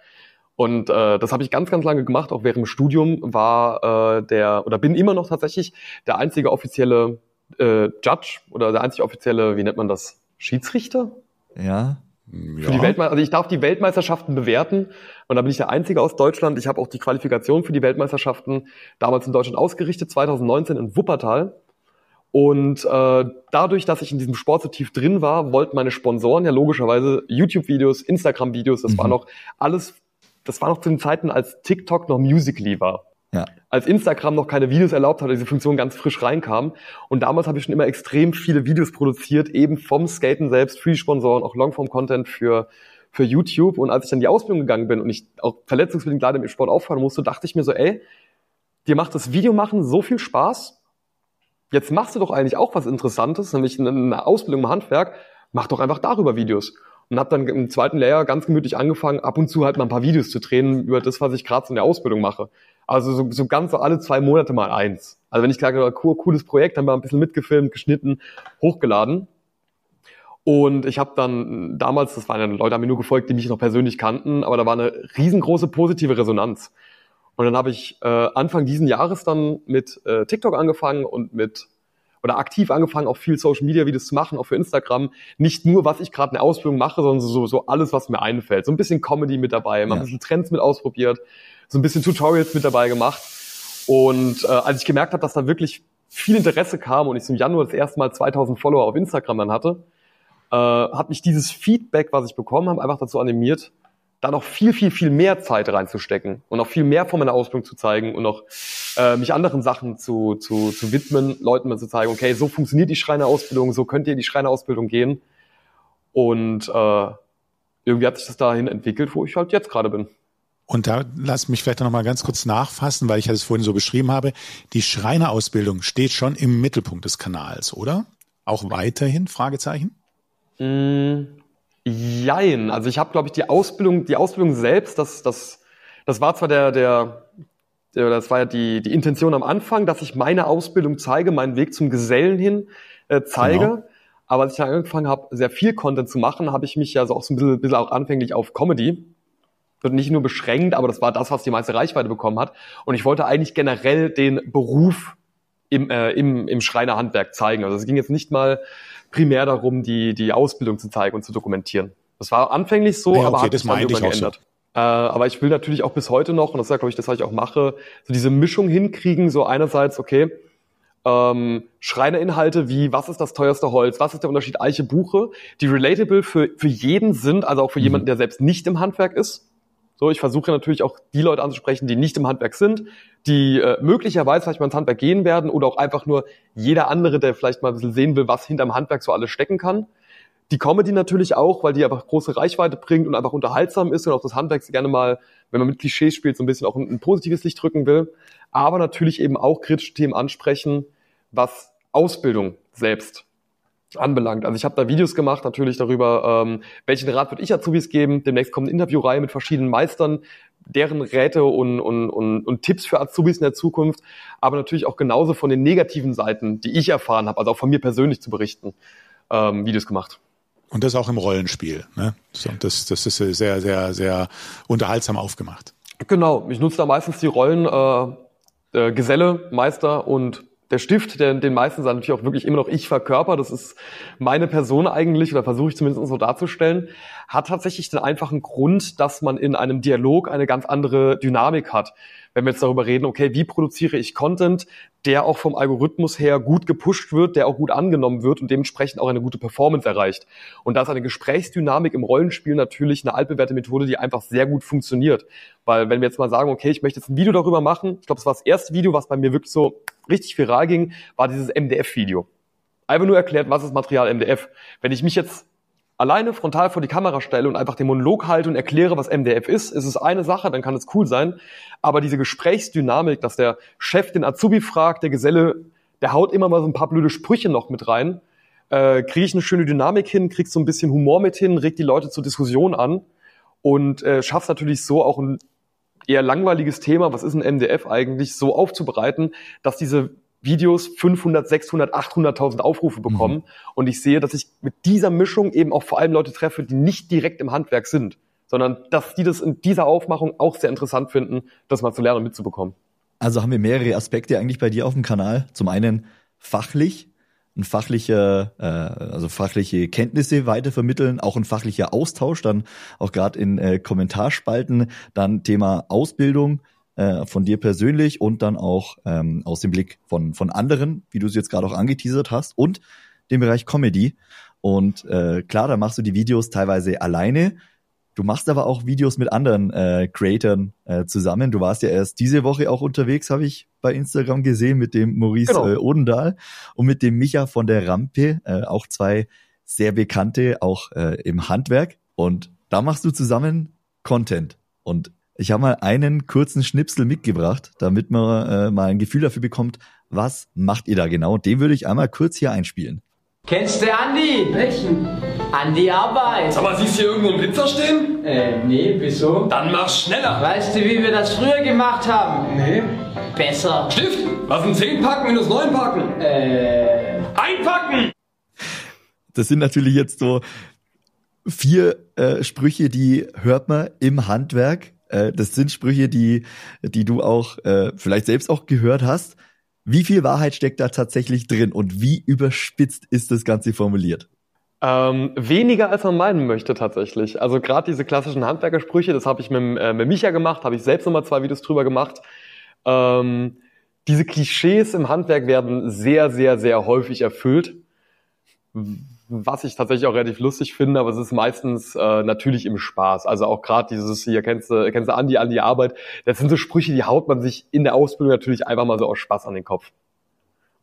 Und äh, das habe ich ganz, ganz lange gemacht. Auch während dem Studium war äh, der, oder bin immer noch tatsächlich der einzige offizielle äh, Judge oder der einzig offizielle, wie nennt man das, Schiedsrichter? Ja. Für die Weltmeister, also ich darf die Weltmeisterschaften bewerten und da bin ich der Einzige aus Deutschland. Ich habe auch die Qualifikation für die Weltmeisterschaften damals in Deutschland ausgerichtet, 2019 in Wuppertal. Und äh, dadurch, dass ich in diesem Sport so tief drin war, wollten meine Sponsoren ja logischerweise YouTube-Videos, Instagram-Videos, das mhm. war noch alles, das war noch zu den Zeiten, als TikTok noch Musically war. Ja. Als Instagram noch keine Videos erlaubt hat, diese Funktion ganz frisch reinkam. Und damals habe ich schon immer extrem viele Videos produziert, eben vom Skaten selbst, für die Sponsoren, auch Longform-Content für, für YouTube. Und als ich dann die Ausbildung gegangen bin und ich auch verletzungsbedingt leider im Sport aufhören musste, dachte ich mir so, ey, dir macht das Videomachen so viel Spaß. Jetzt machst du doch eigentlich auch was Interessantes, nämlich eine Ausbildung im Handwerk. Mach doch einfach darüber Videos und habe dann im zweiten Layer ganz gemütlich angefangen, ab und zu halt mal ein paar Videos zu drehen über das, was ich gerade in der Ausbildung mache. Also so, so ganz alle zwei Monate mal eins. Also wenn ich sage, cool, cooles Projekt, haben wir ein bisschen mitgefilmt, geschnitten, hochgeladen. Und ich habe dann damals, das waren ja Leute, haben mir nur gefolgt, die mich noch persönlich kannten, aber da war eine riesengroße positive Resonanz. Und dann habe ich äh, Anfang diesen Jahres dann mit äh, TikTok angefangen und mit oder aktiv angefangen, auch viel Social Media Videos zu machen, auch für Instagram. Nicht nur, was ich gerade in der Ausbildung mache, sondern so, so alles, was mir einfällt. So ein bisschen Comedy mit dabei, mal ja. ein bisschen Trends mit ausprobiert, so ein bisschen Tutorials mit dabei gemacht. Und äh, als ich gemerkt habe, dass da wirklich viel Interesse kam und ich im Januar das erste Mal 2000 Follower auf Instagram dann hatte, äh, hat mich dieses Feedback, was ich bekommen habe, einfach dazu animiert, da noch viel, viel, viel mehr Zeit reinzustecken und noch viel mehr von meiner Ausbildung zu zeigen und noch äh, mich anderen Sachen zu, zu, zu widmen, Leuten mal zu zeigen, okay, so funktioniert die Schreinerausbildung, so könnt ihr in die Schreinerausbildung gehen. Und äh, irgendwie hat sich das dahin entwickelt, wo ich halt jetzt gerade bin. Und da lass mich vielleicht noch mal ganz kurz nachfassen, weil ich es vorhin so beschrieben habe. Die Schreinerausbildung steht schon im Mittelpunkt des Kanals, oder? Auch weiterhin? Fragezeichen? Mm, jein. Also ich habe, glaube ich, die Ausbildung, die Ausbildung selbst, das, das, das war zwar der, der, der das war ja die, die Intention am Anfang, dass ich meine Ausbildung zeige, meinen Weg zum Gesellen hin äh, zeige. Genau. Aber als ich dann angefangen habe, sehr viel Content zu machen, habe ich mich ja so auch so ein bisschen, bisschen auch anfänglich auf Comedy wird nicht nur beschränkt, aber das war das, was die meiste Reichweite bekommen hat. Und ich wollte eigentlich generell den Beruf im, äh, im, im Schreinerhandwerk zeigen. Also es ging jetzt nicht mal primär darum, die, die Ausbildung zu zeigen und zu dokumentieren. Das war anfänglich so, ja, okay, aber hat sich dann irgendwann geändert. So. Äh, aber ich will natürlich auch bis heute noch, und das ist ja, glaube ich, das, was ich auch mache, so diese Mischung hinkriegen, so einerseits, okay, ähm, Schreinerinhalte wie, was ist das teuerste Holz, was ist der Unterschied Eiche, Buche, die relatable für, für jeden sind, also auch für mhm. jemanden, der selbst nicht im Handwerk ist. So, ich versuche natürlich auch die Leute anzusprechen, die nicht im Handwerk sind, die äh, möglicherweise vielleicht mal ins Handwerk gehen werden oder auch einfach nur jeder andere, der vielleicht mal ein bisschen sehen will, was hinterm Handwerk so alles stecken kann. Die Comedy natürlich auch, weil die einfach große Reichweite bringt und einfach unterhaltsam ist und auch das Handwerk gerne mal, wenn man mit Klischees spielt, so ein bisschen auch ein, ein positives Licht drücken will. Aber natürlich eben auch kritische Themen ansprechen, was Ausbildung selbst anbelangt. Also ich habe da Videos gemacht natürlich darüber, ähm, welchen Rat würde ich Azubis geben. Demnächst kommt eine Interviewreihe mit verschiedenen Meistern, deren Räte und, und, und, und Tipps für Azubis in der Zukunft, aber natürlich auch genauso von den negativen Seiten, die ich erfahren habe, also auch von mir persönlich zu berichten, ähm, Videos gemacht. Und das auch im Rollenspiel. Ne? Das, das ist sehr, sehr, sehr unterhaltsam aufgemacht. Genau, ich nutze da meistens die Rollen äh, äh, Geselle, Meister und der Stift, der den meisten natürlich auch wirklich immer noch ich verkörper, das ist meine Person eigentlich, oder versuche ich zumindest so darzustellen, hat tatsächlich den einfachen Grund, dass man in einem Dialog eine ganz andere Dynamik hat wenn wir jetzt darüber reden, okay, wie produziere ich Content, der auch vom Algorithmus her gut gepusht wird, der auch gut angenommen wird und dementsprechend auch eine gute Performance erreicht. Und da ist eine Gesprächsdynamik im Rollenspiel natürlich eine altbewährte Methode, die einfach sehr gut funktioniert. Weil wenn wir jetzt mal sagen, okay, ich möchte jetzt ein Video darüber machen, ich glaube, das war das erste Video, was bei mir wirklich so richtig viral ging, war dieses MDF-Video. Einfach nur erklärt, was ist Material MDF. Wenn ich mich jetzt alleine frontal vor die Kamera stelle und einfach den Monolog halte und erkläre, was MDF ist, ist es eine Sache, dann kann es cool sein. Aber diese Gesprächsdynamik, dass der Chef den Azubi fragt, der Geselle, der haut immer mal so ein paar blöde Sprüche noch mit rein, äh, kriege ich eine schöne Dynamik hin, kriegst so ein bisschen Humor mit hin, regt die Leute zur Diskussion an und äh, schaffst natürlich so auch ein eher langweiliges Thema, was ist ein MDF eigentlich, so aufzubereiten, dass diese Videos 500, 600, 800.000 Aufrufe bekommen. Mhm. Und ich sehe, dass ich mit dieser Mischung eben auch vor allem Leute treffe, die nicht direkt im Handwerk sind, sondern dass die das in dieser Aufmachung auch sehr interessant finden, das mal zu lernen und mitzubekommen. Also haben wir mehrere Aspekte eigentlich bei dir auf dem Kanal. Zum einen fachlich, ein fachlicher, äh, also fachliche Kenntnisse weitervermitteln, auch ein fachlicher Austausch, dann auch gerade in äh, Kommentarspalten, dann Thema Ausbildung, äh, von dir persönlich und dann auch ähm, aus dem Blick von, von anderen, wie du es jetzt gerade auch angeteasert hast, und dem Bereich Comedy. Und äh, klar, da machst du die Videos teilweise alleine. Du machst aber auch Videos mit anderen äh, Creatoren äh, zusammen. Du warst ja erst diese Woche auch unterwegs, habe ich bei Instagram gesehen, mit dem Maurice genau. äh, Odendahl und mit dem Micha von der Rampe, äh, auch zwei sehr bekannte, auch äh, im Handwerk. Und da machst du zusammen Content. Und ich habe mal einen kurzen Schnipsel mitgebracht, damit man äh, mal ein Gefühl dafür bekommt, was macht ihr da genau. Den würde ich einmal kurz hier einspielen. Kennst du Andi? Welchen? Andi Arbeit. Sag mal, siehst du hier irgendwo einen Blitzer stehen? Äh, nee, wieso? Dann mach schneller. Weißt du, wie wir das früher gemacht haben? Nee. Besser. Stift, was sind 10 Packen minus 9 Packen? Äh. Einpacken! Das sind natürlich jetzt so vier äh, Sprüche, die hört man im Handwerk äh, das sind Sprüche, die, die du auch äh, vielleicht selbst auch gehört hast. Wie viel Wahrheit steckt da tatsächlich drin und wie überspitzt ist das Ganze formuliert? Ähm, weniger als man meinen möchte tatsächlich. Also gerade diese klassischen Handwerkersprüche, das habe ich mit, äh, mit Micha gemacht, habe ich selbst nochmal zwei Videos drüber gemacht. Ähm, diese Klischees im Handwerk werden sehr, sehr, sehr häufig erfüllt was ich tatsächlich auch relativ lustig finde, aber es ist meistens äh, natürlich im Spaß. Also auch gerade dieses hier kennst du kennst du Andi an die Arbeit. Das sind so Sprüche, die haut man sich in der Ausbildung natürlich einfach mal so aus Spaß an den Kopf.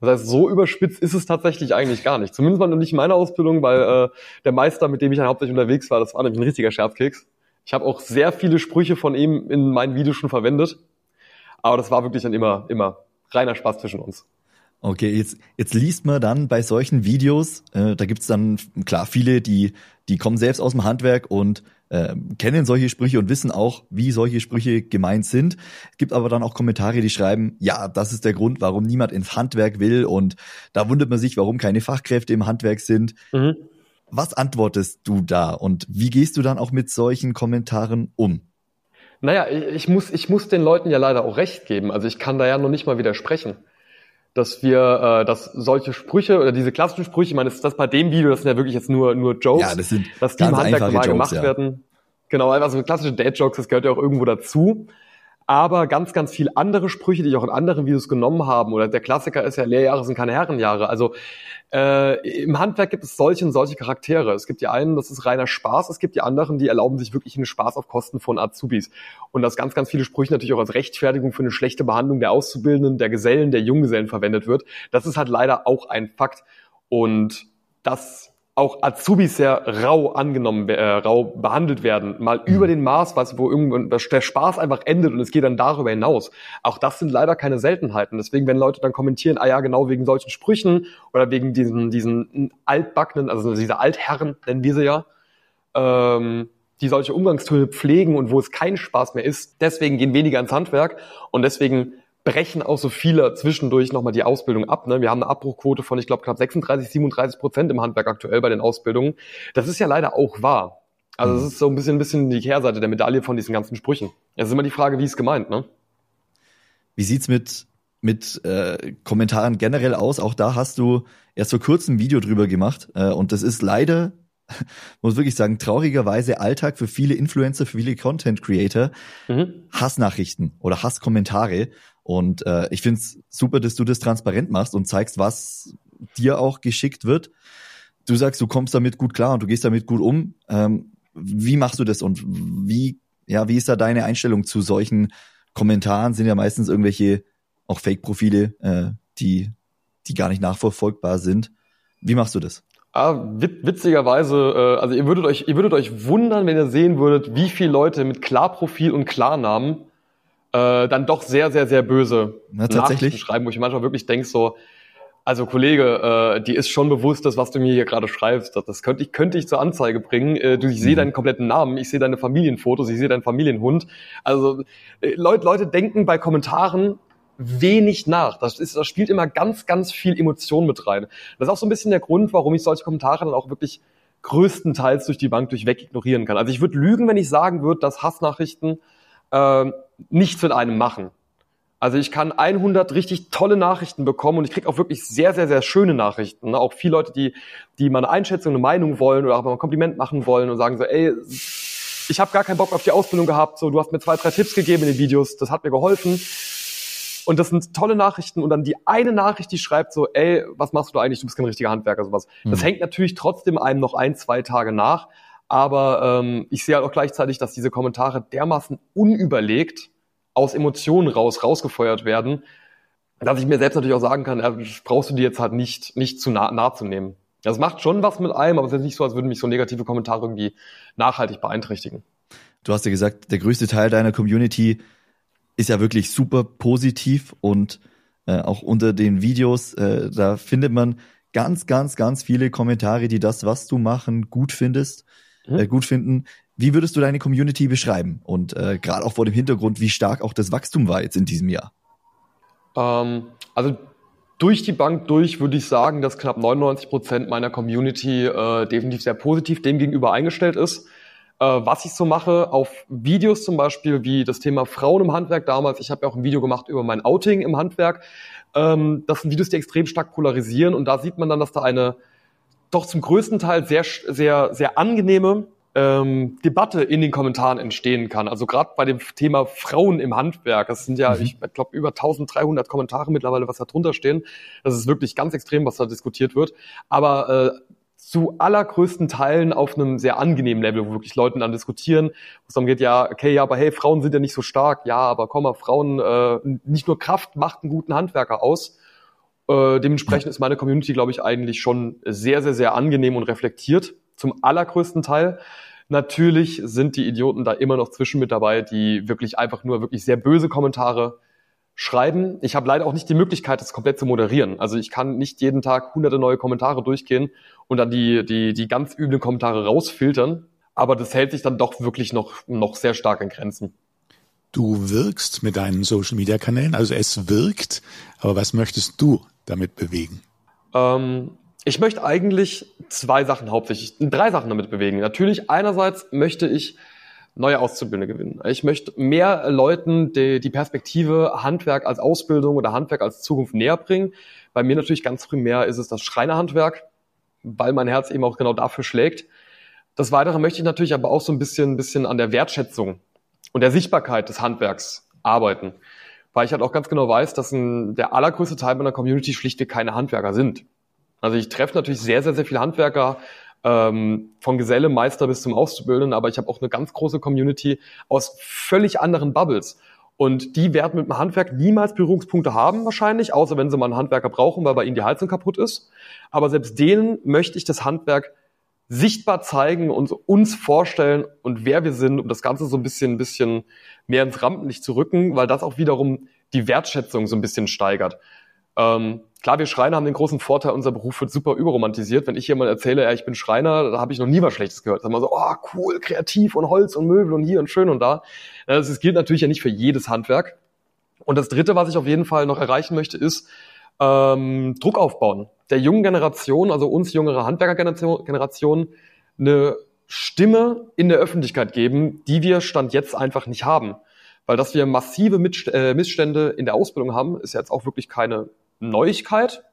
Das heißt, so überspitzt ist es tatsächlich eigentlich gar nicht. Zumindest mal nicht in meiner Ausbildung, weil äh, der Meister, mit dem ich dann hauptsächlich unterwegs war, das war nämlich ein richtiger Scherzkeks. Ich habe auch sehr viele Sprüche von ihm in meinen Videos schon verwendet. Aber das war wirklich dann immer, immer reiner Spaß zwischen uns. Okay, jetzt, jetzt liest man dann bei solchen Videos, äh, da gibt's dann klar viele, die, die kommen selbst aus dem Handwerk und äh, kennen solche Sprüche und wissen auch, wie solche Sprüche gemeint sind. Es gibt aber dann auch Kommentare, die schreiben, ja, das ist der Grund, warum niemand ins Handwerk will und da wundert man sich, warum keine Fachkräfte im Handwerk sind. Mhm. Was antwortest du da und wie gehst du dann auch mit solchen Kommentaren um? Naja, ich muss, ich muss den Leuten ja leider auch recht geben. Also ich kann da ja noch nicht mal widersprechen dass wir, äh, dass solche Sprüche oder diese klassischen Sprüche, ich meine, das, das bei dem Video, das sind ja wirklich jetzt nur nur Jokes, ja, das sind dass die im Handwerk normal gemacht ja. werden. Genau, also klassische Dad-Jokes, das gehört ja auch irgendwo dazu aber ganz, ganz viel andere Sprüche, die ich auch in anderen Videos genommen haben. Oder der Klassiker ist ja, Lehrjahre sind keine Herrenjahre. Also äh, im Handwerk gibt es solche und solche Charaktere. Es gibt die einen, das ist reiner Spaß. Es gibt die anderen, die erlauben sich wirklich einen Spaß auf Kosten von Azubis. Und dass ganz, ganz viele Sprüche natürlich auch als Rechtfertigung für eine schlechte Behandlung der Auszubildenden, der Gesellen, der Junggesellen verwendet wird. Das ist halt leider auch ein Fakt. Und das auch Azubis sehr rau angenommen, äh, rau behandelt werden, mal mhm. über den Maß, was, wo irgendwann der Spaß einfach endet und es geht dann darüber hinaus. Auch das sind leider keine Seltenheiten. Deswegen, wenn Leute dann kommentieren, ah ja, genau wegen solchen Sprüchen oder wegen diesen, diesen altbackenen, also diese Altherren, nennen wir sie ja, ähm, die solche Umgangstöne pflegen und wo es kein Spaß mehr ist, deswegen gehen weniger ins Handwerk und deswegen brechen auch so viele zwischendurch nochmal die Ausbildung ab. Ne? Wir haben eine Abbruchquote von, ich glaube, knapp 36, 37 Prozent im Handwerk aktuell bei den Ausbildungen. Das ist ja leider auch wahr. Also es mhm. ist so ein bisschen, ein bisschen die Kehrseite der Medaille von diesen ganzen Sprüchen. Es ist immer die Frage, wie es gemeint, ne? Wie sieht's mit mit äh, Kommentaren generell aus? Auch da hast du erst vor kurzem ein Video drüber gemacht äh, und das ist leider [laughs] muss wirklich sagen, traurigerweise Alltag für viele Influencer, für viele Content Creator, mhm. Hassnachrichten oder Hasskommentare. Und äh, ich finde es super, dass du das transparent machst und zeigst, was dir auch geschickt wird. Du sagst, du kommst damit gut klar und du gehst damit gut um. Ähm, wie machst du das und wie, ja, wie ist da deine Einstellung zu solchen Kommentaren? Sind ja meistens irgendwelche auch Fake-Profile, äh, die, die gar nicht nachverfolgbar sind. Wie machst du das? Ah, witzigerweise, äh, also ihr würdet euch, ihr würdet euch wundern, wenn ihr sehen würdet, wie viele Leute mit Klarprofil und Klarnamen äh, dann doch sehr, sehr, sehr böse Na, Nachrichten schreiben, wo ich manchmal wirklich denke so, also Kollege, äh, die ist schon bewusst, dass was du mir hier gerade schreibst, das, das könnte ich könnte ich zur Anzeige bringen. Äh, du, ich sehe mhm. deinen kompletten Namen, ich sehe deine Familienfotos, ich sehe deinen Familienhund. Also äh, Leute, Leute denken bei Kommentaren wenig nach. Das, ist, das spielt immer ganz, ganz viel Emotion mit rein. Das ist auch so ein bisschen der Grund, warum ich solche Kommentare dann auch wirklich größtenteils durch die Bank durchweg ignorieren kann. Also ich würde lügen, wenn ich sagen würde, dass Hassnachrichten äh, nichts mit einem machen. Also ich kann 100 richtig tolle Nachrichten bekommen und ich kriege auch wirklich sehr, sehr, sehr schöne Nachrichten. Ne? Auch viele Leute, die, die mal eine Einschätzung, eine Meinung wollen oder auch mal ein Kompliment machen wollen und sagen so, ey, ich habe gar keinen Bock auf die Ausbildung gehabt, so du hast mir zwei, drei Tipps gegeben in den Videos, das hat mir geholfen. Und das sind tolle Nachrichten. Und dann die eine Nachricht, die schreibt so, ey, was machst du eigentlich? Du bist kein richtiger Handwerker, sowas. Mhm. Das hängt natürlich trotzdem einem noch ein, zwei Tage nach. Aber ähm, ich sehe halt auch gleichzeitig, dass diese Kommentare dermaßen unüberlegt aus Emotionen raus, rausgefeuert werden, dass ich mir selbst natürlich auch sagen kann, ja, brauchst du dir jetzt halt nicht, nicht zu nah, nah zu nehmen. Das macht schon was mit einem, aber es ist nicht so, als würden mich so negative Kommentare irgendwie nachhaltig beeinträchtigen. Du hast ja gesagt, der größte Teil deiner Community ist ja wirklich super positiv und äh, auch unter den Videos, äh, da findet man ganz, ganz, ganz viele Kommentare, die das, was du machen, gut findest, mhm. äh, gut finden. Wie würdest du deine Community beschreiben? Und äh, gerade auch vor dem Hintergrund, wie stark auch das Wachstum war jetzt in diesem Jahr? Ähm, also durch die Bank durch würde ich sagen, dass knapp 99 Prozent meiner Community äh, definitiv sehr positiv dem gegenüber eingestellt ist. Äh, was ich so mache auf Videos zum Beispiel, wie das Thema Frauen im Handwerk damals. Ich habe ja auch ein Video gemacht über mein Outing im Handwerk. Ähm, das sind Videos, die extrem stark polarisieren und da sieht man dann, dass da eine doch zum größten Teil sehr, sehr, sehr angenehme ähm, Debatte in den Kommentaren entstehen kann. Also gerade bei dem Thema Frauen im Handwerk, das sind ja, mhm. ich glaube, über 1300 Kommentare mittlerweile, was da drunter stehen. Das ist wirklich ganz extrem, was da diskutiert wird. Aber äh, zu allergrößten Teilen auf einem sehr angenehmen Level, wo wirklich Leute dann diskutieren, wo es darum geht, ja, okay, ja, aber hey, Frauen sind ja nicht so stark, ja, aber komm mal, Frauen, äh, nicht nur Kraft macht einen guten Handwerker aus. Äh, dementsprechend ist meine Community, glaube ich, eigentlich schon sehr, sehr, sehr angenehm und reflektiert, zum allergrößten Teil. Natürlich sind die Idioten da immer noch zwischen mit dabei, die wirklich einfach nur wirklich sehr böse Kommentare schreiben. Ich habe leider auch nicht die Möglichkeit, das komplett zu moderieren. Also ich kann nicht jeden Tag hunderte neue Kommentare durchgehen und dann die, die, die ganz üblen Kommentare rausfiltern. Aber das hält sich dann doch wirklich noch, noch sehr stark in Grenzen. Du wirkst mit deinen Social Media Kanälen, also es wirkt, aber was möchtest du damit bewegen? Ähm, ich möchte eigentlich zwei Sachen hauptsächlich, drei Sachen damit bewegen. Natürlich, einerseits möchte ich neue Auszubildende gewinnen. Ich möchte mehr Leuten die, die Perspektive Handwerk als Ausbildung oder Handwerk als Zukunft näher bringen. Bei mir natürlich ganz primär ist es das Schreinerhandwerk, weil mein Herz eben auch genau dafür schlägt. Das Weitere möchte ich natürlich aber auch so ein bisschen, ein bisschen an der Wertschätzung und der Sichtbarkeit des Handwerks arbeiten. Weil ich halt auch ganz genau weiß, dass ein, der allergrößte Teil meiner Community schlichtweg keine Handwerker sind. Also ich treffe natürlich sehr, sehr, sehr viele Handwerker, ähm, von Geselle, Meister bis zum Auszubildenden, aber ich habe auch eine ganz große Community aus völlig anderen Bubbles. Und die werden mit dem Handwerk niemals Berührungspunkte haben, wahrscheinlich, außer wenn sie mal einen Handwerker brauchen, weil bei ihnen die Heizung kaputt ist. Aber selbst denen möchte ich das Handwerk sichtbar zeigen und uns vorstellen und wer wir sind, um das Ganze so ein bisschen, ein bisschen mehr ins Rampenlicht zu rücken, weil das auch wiederum die Wertschätzung so ein bisschen steigert. Ähm, klar, wir Schreiner haben den großen Vorteil, unser Beruf wird super überromantisiert. Wenn ich jemand erzähle, ja, ich bin Schreiner, da habe ich noch nie was Schlechtes gehört. Da haben wir so, oh, cool, kreativ und Holz und Möbel und hier und schön und da. Das gilt natürlich ja nicht für jedes Handwerk. Und das Dritte, was ich auf jeden Fall noch erreichen möchte, ist ähm, Druck aufbauen. Der jungen Generation, also uns jüngere Handwerkergeneration, eine Stimme in der Öffentlichkeit geben, die wir Stand jetzt einfach nicht haben. Weil dass wir massive äh, Missstände in der Ausbildung haben, ist jetzt auch wirklich keine Neuigkeit.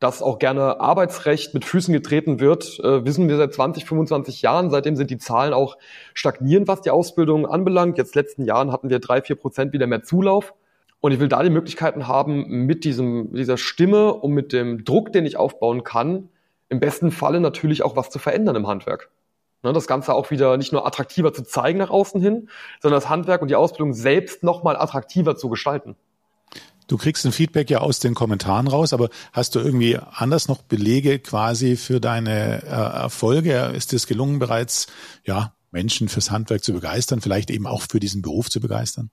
Dass auch gerne Arbeitsrecht mit Füßen getreten wird, äh, wissen wir seit 20, 25 Jahren. Seitdem sind die Zahlen auch stagnierend, was die Ausbildung anbelangt. Jetzt letzten Jahren hatten wir drei, vier Prozent wieder mehr Zulauf. Und ich will da die Möglichkeiten haben, mit diesem, dieser Stimme und mit dem Druck, den ich aufbauen kann, im besten Falle natürlich auch was zu verändern im Handwerk. Ne, das Ganze auch wieder nicht nur attraktiver zu zeigen nach außen hin, sondern das Handwerk und die Ausbildung selbst nochmal attraktiver zu gestalten. Du kriegst ein Feedback ja aus den Kommentaren raus, aber hast du irgendwie anders noch Belege quasi für deine äh, Erfolge? Ist es gelungen, bereits ja, Menschen fürs Handwerk zu begeistern, vielleicht eben auch für diesen Beruf zu begeistern?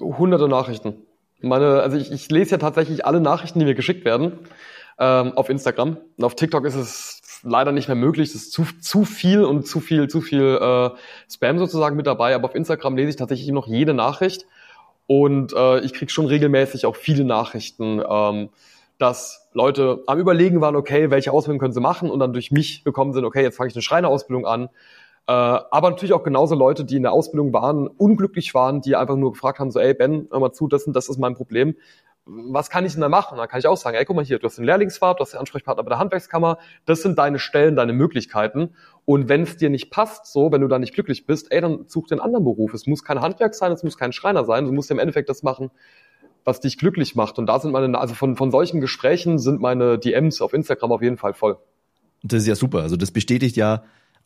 Hunderte Nachrichten. Meine, also ich, ich lese ja tatsächlich alle Nachrichten, die mir geschickt werden ähm, auf Instagram. Und auf TikTok ist es leider nicht mehr möglich. Das ist zu, zu viel und zu viel, zu viel äh, Spam sozusagen mit dabei. Aber auf Instagram lese ich tatsächlich noch jede Nachricht. Und äh, ich kriege schon regelmäßig auch viele Nachrichten, ähm, dass Leute am Überlegen waren, okay, welche Ausbildung können sie machen und dann durch mich bekommen sind, okay, jetzt fange ich eine Schreinerausbildung an. Äh, aber natürlich auch genauso Leute, die in der Ausbildung waren, unglücklich waren, die einfach nur gefragt haben, so, ey Ben, hör mal zu, das, und das ist mein Problem was kann ich denn da machen? Dann kann ich auch sagen, ey, guck mal hier, du hast den Lehrlingsfahrt, du hast den Ansprechpartner bei der Handwerkskammer, das sind deine Stellen, deine Möglichkeiten. Und wenn es dir nicht passt, so, wenn du da nicht glücklich bist, ey, dann such den anderen Beruf. Es muss kein Handwerk sein, es muss kein Schreiner sein, du musst im Endeffekt das machen, was dich glücklich macht. Und da sind meine, also von, von solchen Gesprächen sind meine DMs auf Instagram auf jeden Fall voll. Das ist ja super. Also das bestätigt ja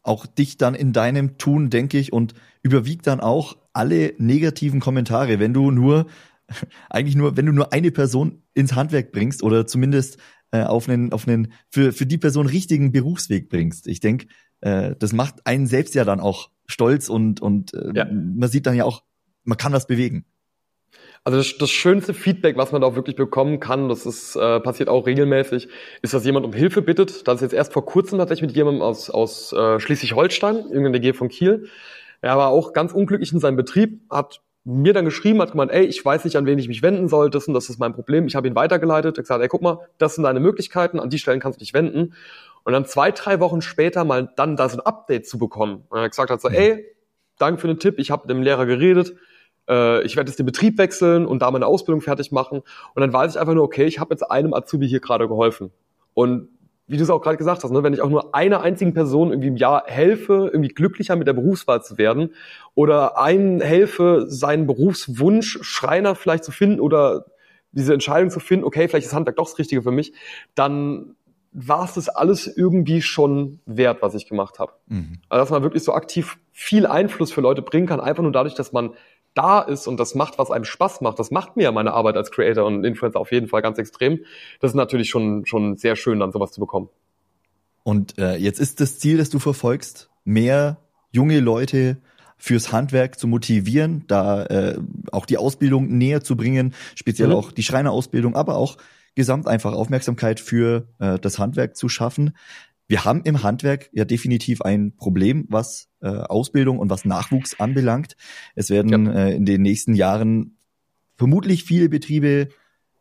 auch dich dann in deinem Tun, denke ich, und überwiegt dann auch alle negativen Kommentare. Wenn du nur [laughs] eigentlich nur, wenn du nur eine Person ins Handwerk bringst oder zumindest äh, auf einen, auf einen für, für die Person richtigen Berufsweg bringst. Ich denke, äh, das macht einen selbst ja dann auch stolz und, und äh, ja. man sieht dann ja auch, man kann was bewegen. Also das, das schönste Feedback, was man da auch wirklich bekommen kann, das ist äh, passiert auch regelmäßig, ist, dass jemand um Hilfe bittet. Das ist jetzt erst vor kurzem tatsächlich mit jemandem aus, aus äh, Schleswig-Holstein, in der Nähe von Kiel. Er war auch ganz unglücklich in seinem Betrieb, hat mir dann geschrieben, hat gemeint, ey, ich weiß nicht, an wen ich mich wenden soll, das und das ist mein Problem. Ich habe ihn weitergeleitet, er gesagt, ey, guck mal, das sind deine Möglichkeiten, an die Stellen kannst du dich wenden. Und dann zwei, drei Wochen später mal dann da so ein Update zu bekommen. Und er gesagt hat so, ey, danke für den Tipp, ich habe mit dem Lehrer geredet, äh, ich werde jetzt den Betrieb wechseln und da meine Ausbildung fertig machen. Und dann weiß ich einfach nur, okay, ich habe jetzt einem Azubi hier gerade geholfen. Und wie du es auch gerade gesagt hast, ne, wenn ich auch nur einer einzigen Person irgendwie im Jahr helfe, irgendwie glücklicher mit der Berufswahl zu werden oder einen helfe, seinen Berufswunsch Schreiner vielleicht zu finden oder diese Entscheidung zu finden, okay, vielleicht ist Handwerk doch das Richtige für mich, dann war es das alles irgendwie schon wert, was ich gemacht habe. Mhm. Also dass man wirklich so aktiv viel Einfluss für Leute bringen kann, einfach nur dadurch, dass man da ist und das macht, was einem Spaß macht, das macht mir meine Arbeit als Creator und Influencer auf jeden Fall ganz extrem. Das ist natürlich schon, schon sehr schön, dann sowas zu bekommen. Und äh, jetzt ist das Ziel, das du verfolgst, mehr junge Leute fürs Handwerk zu motivieren, da äh, auch die Ausbildung näher zu bringen, speziell mhm. auch die Schreinerausbildung, aber auch gesamt einfach Aufmerksamkeit für äh, das Handwerk zu schaffen. Wir haben im Handwerk ja definitiv ein Problem, was äh, Ausbildung und was Nachwuchs anbelangt. Es werden ja. äh, in den nächsten Jahren vermutlich viele Betriebe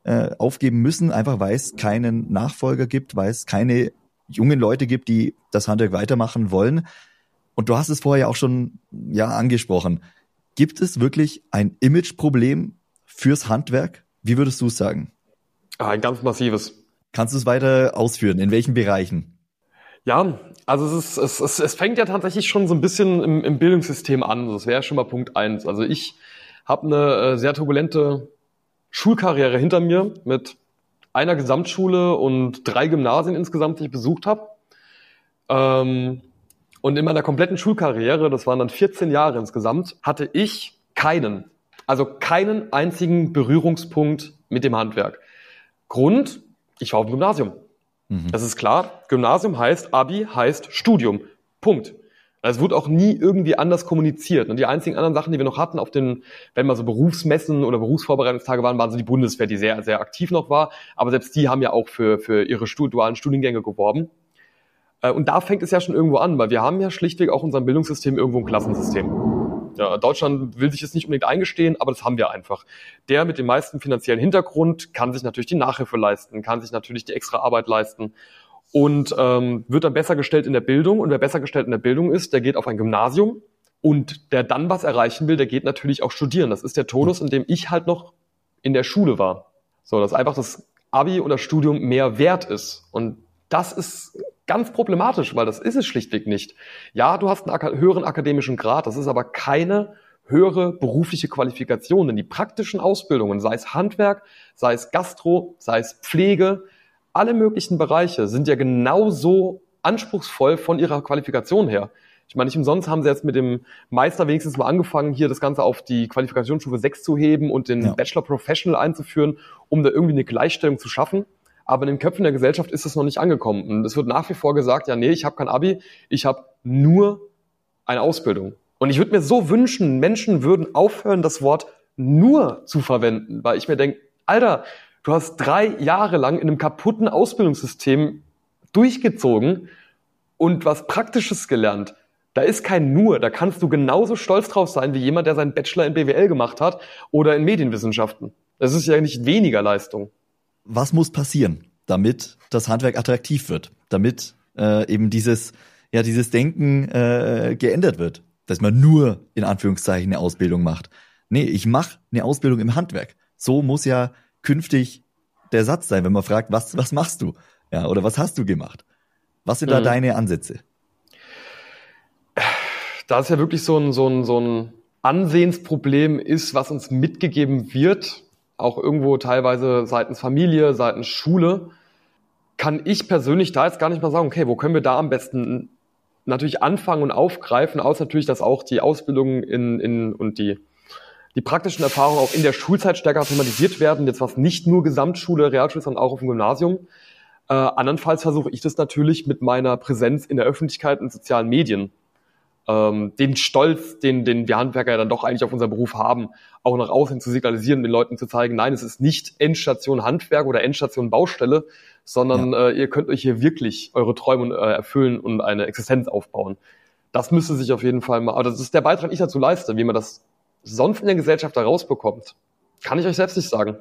äh, aufgeben müssen, einfach weil es keinen Nachfolger gibt, weil es keine jungen Leute gibt, die das Handwerk weitermachen wollen. Und du hast es vorher auch schon ja angesprochen. Gibt es wirklich ein Imageproblem fürs Handwerk? Wie würdest du es sagen? Ah, ein ganz massives. Kannst du es weiter ausführen? In welchen Bereichen? Ja, also es, ist, es, es, es fängt ja tatsächlich schon so ein bisschen im, im Bildungssystem an. Das wäre schon mal Punkt eins. Also ich habe eine äh, sehr turbulente Schulkarriere hinter mir mit einer Gesamtschule und drei Gymnasien insgesamt, die ich besucht habe. Ähm, und in meiner kompletten Schulkarriere, das waren dann 14 Jahre insgesamt, hatte ich keinen, also keinen einzigen Berührungspunkt mit dem Handwerk. Grund, ich war auf dem Gymnasium. Mhm. Das ist klar. Gymnasium heißt, Abi heißt Studium. Punkt. Es wurde auch nie irgendwie anders kommuniziert. Und die einzigen anderen Sachen, die wir noch hatten auf den, wenn mal so Berufsmessen oder Berufsvorbereitungstage waren, waren so die Bundeswehr, die sehr, sehr aktiv noch war. Aber selbst die haben ja auch für, für ihre dualen Studiengänge geworben. Äh, und da fängt es ja schon irgendwo an, weil wir haben ja schlichtweg auch unserem Bildungssystem irgendwo ein Klassensystem. Ja, Deutschland will sich es nicht unbedingt eingestehen, aber das haben wir einfach. Der mit dem meisten finanziellen Hintergrund kann sich natürlich die Nachhilfe leisten, kann sich natürlich die extra Arbeit leisten und ähm, wird dann besser gestellt in der Bildung. Und wer besser gestellt in der Bildung ist, der geht auf ein Gymnasium und der dann was erreichen will, der geht natürlich auch studieren. Das ist der Tonus, in dem ich halt noch in der Schule war. So, dass einfach das Abi oder Studium mehr wert ist. Und das ist ganz problematisch, weil das ist es schlichtweg nicht. Ja, du hast einen höheren akademischen Grad, das ist aber keine höhere berufliche Qualifikation, denn die praktischen Ausbildungen, sei es Handwerk, sei es Gastro, sei es Pflege, alle möglichen Bereiche sind ja genauso anspruchsvoll von ihrer Qualifikation her. Ich meine, nicht umsonst haben sie jetzt mit dem Meister wenigstens mal angefangen, hier das Ganze auf die Qualifikationsstufe 6 zu heben und den ja. Bachelor Professional einzuführen, um da irgendwie eine Gleichstellung zu schaffen aber in den Köpfen der Gesellschaft ist es noch nicht angekommen. Und es wird nach wie vor gesagt, ja, nee, ich habe kein Abi, ich habe nur eine Ausbildung. Und ich würde mir so wünschen, Menschen würden aufhören, das Wort nur zu verwenden, weil ich mir denke, Alter, du hast drei Jahre lang in einem kaputten Ausbildungssystem durchgezogen und was Praktisches gelernt. Da ist kein nur, da kannst du genauso stolz drauf sein wie jemand, der seinen Bachelor in BWL gemacht hat oder in Medienwissenschaften. Das ist ja nicht weniger Leistung was muss passieren, damit das Handwerk attraktiv wird, damit äh, eben dieses ja dieses Denken äh, geändert wird, dass man nur in Anführungszeichen eine Ausbildung macht. Nee, ich mache eine Ausbildung im Handwerk. So muss ja künftig der Satz sein, wenn man fragt, was was machst du? Ja, oder was hast du gemacht? Was sind mhm. da deine Ansätze? Da ist ja wirklich so ein, so ein, so ein Ansehensproblem ist, was uns mitgegeben wird, auch irgendwo teilweise seitens Familie, seitens Schule, kann ich persönlich da jetzt gar nicht mal sagen, okay, wo können wir da am besten natürlich anfangen und aufgreifen, außer natürlich, dass auch die Ausbildung in, in, und die, die praktischen Erfahrungen auch in der Schulzeit stärker thematisiert werden, jetzt was nicht nur Gesamtschule, Realschule, sondern auch auf dem Gymnasium. Äh, andernfalls versuche ich das natürlich mit meiner Präsenz in der Öffentlichkeit und sozialen Medien ähm, den Stolz, den, den wir Handwerker ja dann doch eigentlich auf unser Beruf haben, auch nach außen zu signalisieren, den Leuten zu zeigen, nein, es ist nicht Endstation Handwerk oder Endstation Baustelle, sondern ja. äh, ihr könnt euch hier wirklich eure Träume äh, erfüllen und eine Existenz aufbauen. Das müsste sich auf jeden Fall mal, aber das ist der Beitrag, den ich dazu leiste, wie man das sonst in der Gesellschaft da rausbekommt. Kann ich euch selbst nicht sagen.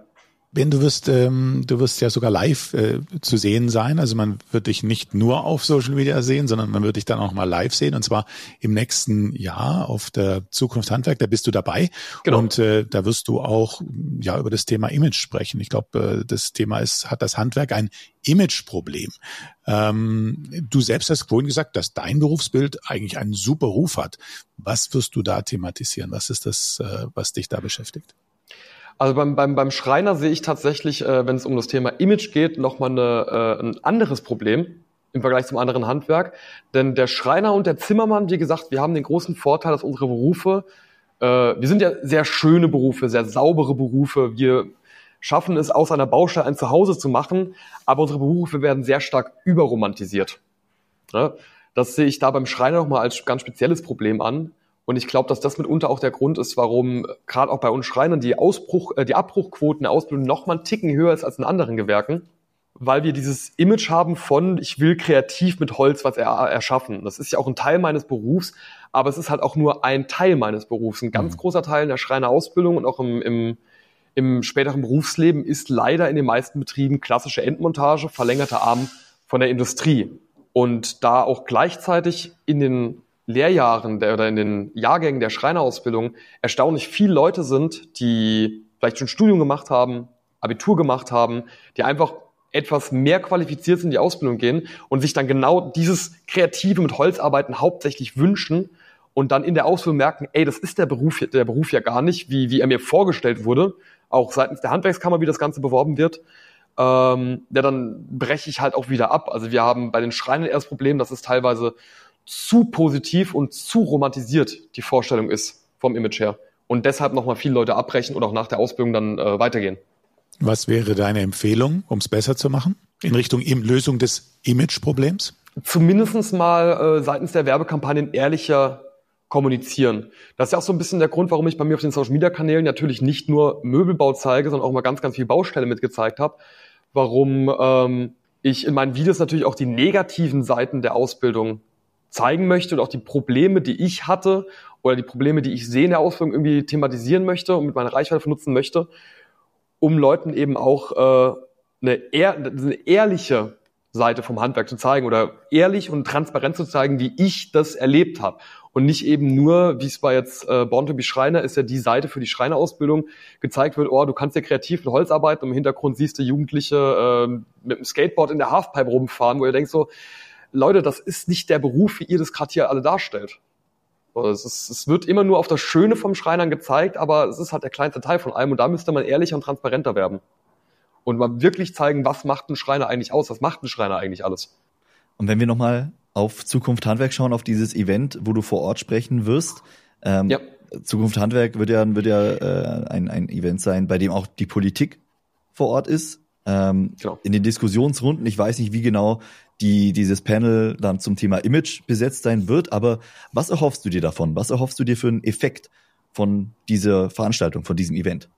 Ben, du wirst, ähm, du wirst ja sogar live äh, zu sehen sein. Also man wird dich nicht nur auf Social Media sehen, sondern man wird dich dann auch mal live sehen. Und zwar im nächsten Jahr auf der Zukunft Handwerk. Da bist du dabei. Genau. Und äh, da wirst du auch ja über das Thema Image sprechen. Ich glaube, äh, das Thema ist, hat das Handwerk ein Imageproblem. Ähm, du selbst hast vorhin gesagt, dass dein Berufsbild eigentlich einen super Ruf hat. Was wirst du da thematisieren? Was ist das, äh, was dich da beschäftigt? Also beim, beim, beim Schreiner sehe ich tatsächlich, äh, wenn es um das Thema Image geht, nochmal eine, äh, ein anderes Problem im Vergleich zum anderen Handwerk. Denn der Schreiner und der Zimmermann, wie gesagt, wir haben den großen Vorteil, dass unsere Berufe, äh, wir sind ja sehr schöne Berufe, sehr saubere Berufe. Wir schaffen es, aus einer Baustelle ein Zuhause zu machen, aber unsere Berufe werden sehr stark überromantisiert. Ja? Das sehe ich da beim Schreiner nochmal als ganz spezielles Problem an. Und ich glaube, dass das mitunter auch der Grund ist, warum gerade auch bei uns Schreinern die Ausbruch, äh, die Abbruchquoten der Ausbildung noch mal einen Ticken höher ist als in anderen Gewerken, weil wir dieses Image haben von, ich will kreativ mit Holz was er, erschaffen. Das ist ja auch ein Teil meines Berufs, aber es ist halt auch nur ein Teil meines Berufs. Ein ganz mhm. großer Teil in der Schreinerausbildung und auch im, im, im späteren Berufsleben ist leider in den meisten Betrieben klassische Endmontage, verlängerter Arm von der Industrie. Und da auch gleichzeitig in den Lehrjahren der, oder in den Jahrgängen der Schreinerausbildung erstaunlich viele Leute sind, die vielleicht schon Studium gemacht haben, Abitur gemacht haben, die einfach etwas mehr qualifiziert in die Ausbildung gehen und sich dann genau dieses Kreative mit Holzarbeiten hauptsächlich wünschen und dann in der Ausbildung merken, ey, das ist der Beruf, der Beruf ja gar nicht, wie, wie er mir vorgestellt wurde, auch seitens der Handwerkskammer, wie das Ganze beworben wird, ähm, ja, dann breche ich halt auch wieder ab. Also wir haben bei den Schreinern erst Problem, dass es teilweise zu positiv und zu romantisiert die Vorstellung ist vom Image her. Und deshalb nochmal viele Leute abbrechen und auch nach der Ausbildung dann äh, weitergehen. Was wäre deine Empfehlung, um es besser zu machen? In Richtung Lösung des Image-Problems? Zumindestens mal äh, seitens der Werbekampagnen ehrlicher kommunizieren. Das ist ja auch so ein bisschen der Grund, warum ich bei mir auf den Social-Media-Kanälen natürlich nicht nur Möbelbau zeige, sondern auch mal ganz, ganz viel Baustelle mitgezeigt habe. Warum ähm, ich in meinen Videos natürlich auch die negativen Seiten der Ausbildung zeigen möchte und auch die Probleme, die ich hatte oder die Probleme, die ich sehe in der Ausbildung irgendwie thematisieren möchte und mit meiner Reichweite vernutzen möchte, um Leuten eben auch äh, eine, ehr eine ehrliche Seite vom Handwerk zu zeigen oder ehrlich und transparent zu zeigen, wie ich das erlebt habe. Und nicht eben nur, wie es bei jetzt äh, Born to be Schreiner ist ja die Seite für die Schreinerausbildung gezeigt wird, oh, du kannst ja kreativ mit Holz arbeiten und im Hintergrund siehst du Jugendliche äh, mit dem Skateboard in der Halfpipe rumfahren, wo ihr denkst so, Leute, das ist nicht der Beruf, wie ihr das gerade hier alle darstellt. Es, ist, es wird immer nur auf das Schöne vom Schreinern gezeigt, aber es ist halt der kleinste Teil von allem und da müsste man ehrlicher und transparenter werden. Und mal wirklich zeigen, was macht ein Schreiner eigentlich aus, was macht ein Schreiner eigentlich alles. Und wenn wir nochmal auf Zukunft Handwerk schauen, auf dieses Event, wo du vor Ort sprechen wirst, ähm, ja. Zukunft Handwerk wird ja, wird ja äh, ein, ein Event sein, bei dem auch die Politik vor Ort ist. Ähm, genau. In den Diskussionsrunden, ich weiß nicht, wie genau die dieses Panel dann zum Thema Image besetzt sein wird. Aber was erhoffst du dir davon? Was erhoffst du dir für einen Effekt von dieser Veranstaltung, von diesem Event?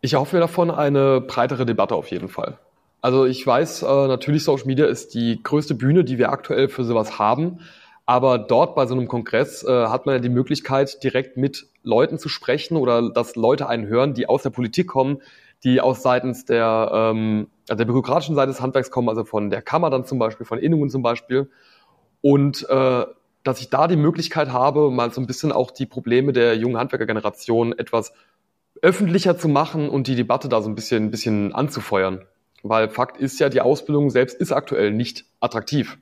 Ich erhoffe mir davon eine breitere Debatte auf jeden Fall. Also ich weiß, äh, natürlich Social Media ist die größte Bühne, die wir aktuell für sowas haben. Aber dort bei so einem Kongress äh, hat man ja die Möglichkeit, direkt mit Leuten zu sprechen oder dass Leute einen hören, die aus der Politik kommen, die aus seitens der, ähm, der bürokratischen Seite des Handwerks kommen, also von der Kammer dann zum Beispiel, von Innungen zum Beispiel. Und äh, dass ich da die Möglichkeit habe, mal so ein bisschen auch die Probleme der jungen Handwerkergeneration etwas öffentlicher zu machen und die Debatte da so ein bisschen, ein bisschen anzufeuern. Weil Fakt ist ja, die Ausbildung selbst ist aktuell nicht attraktiv.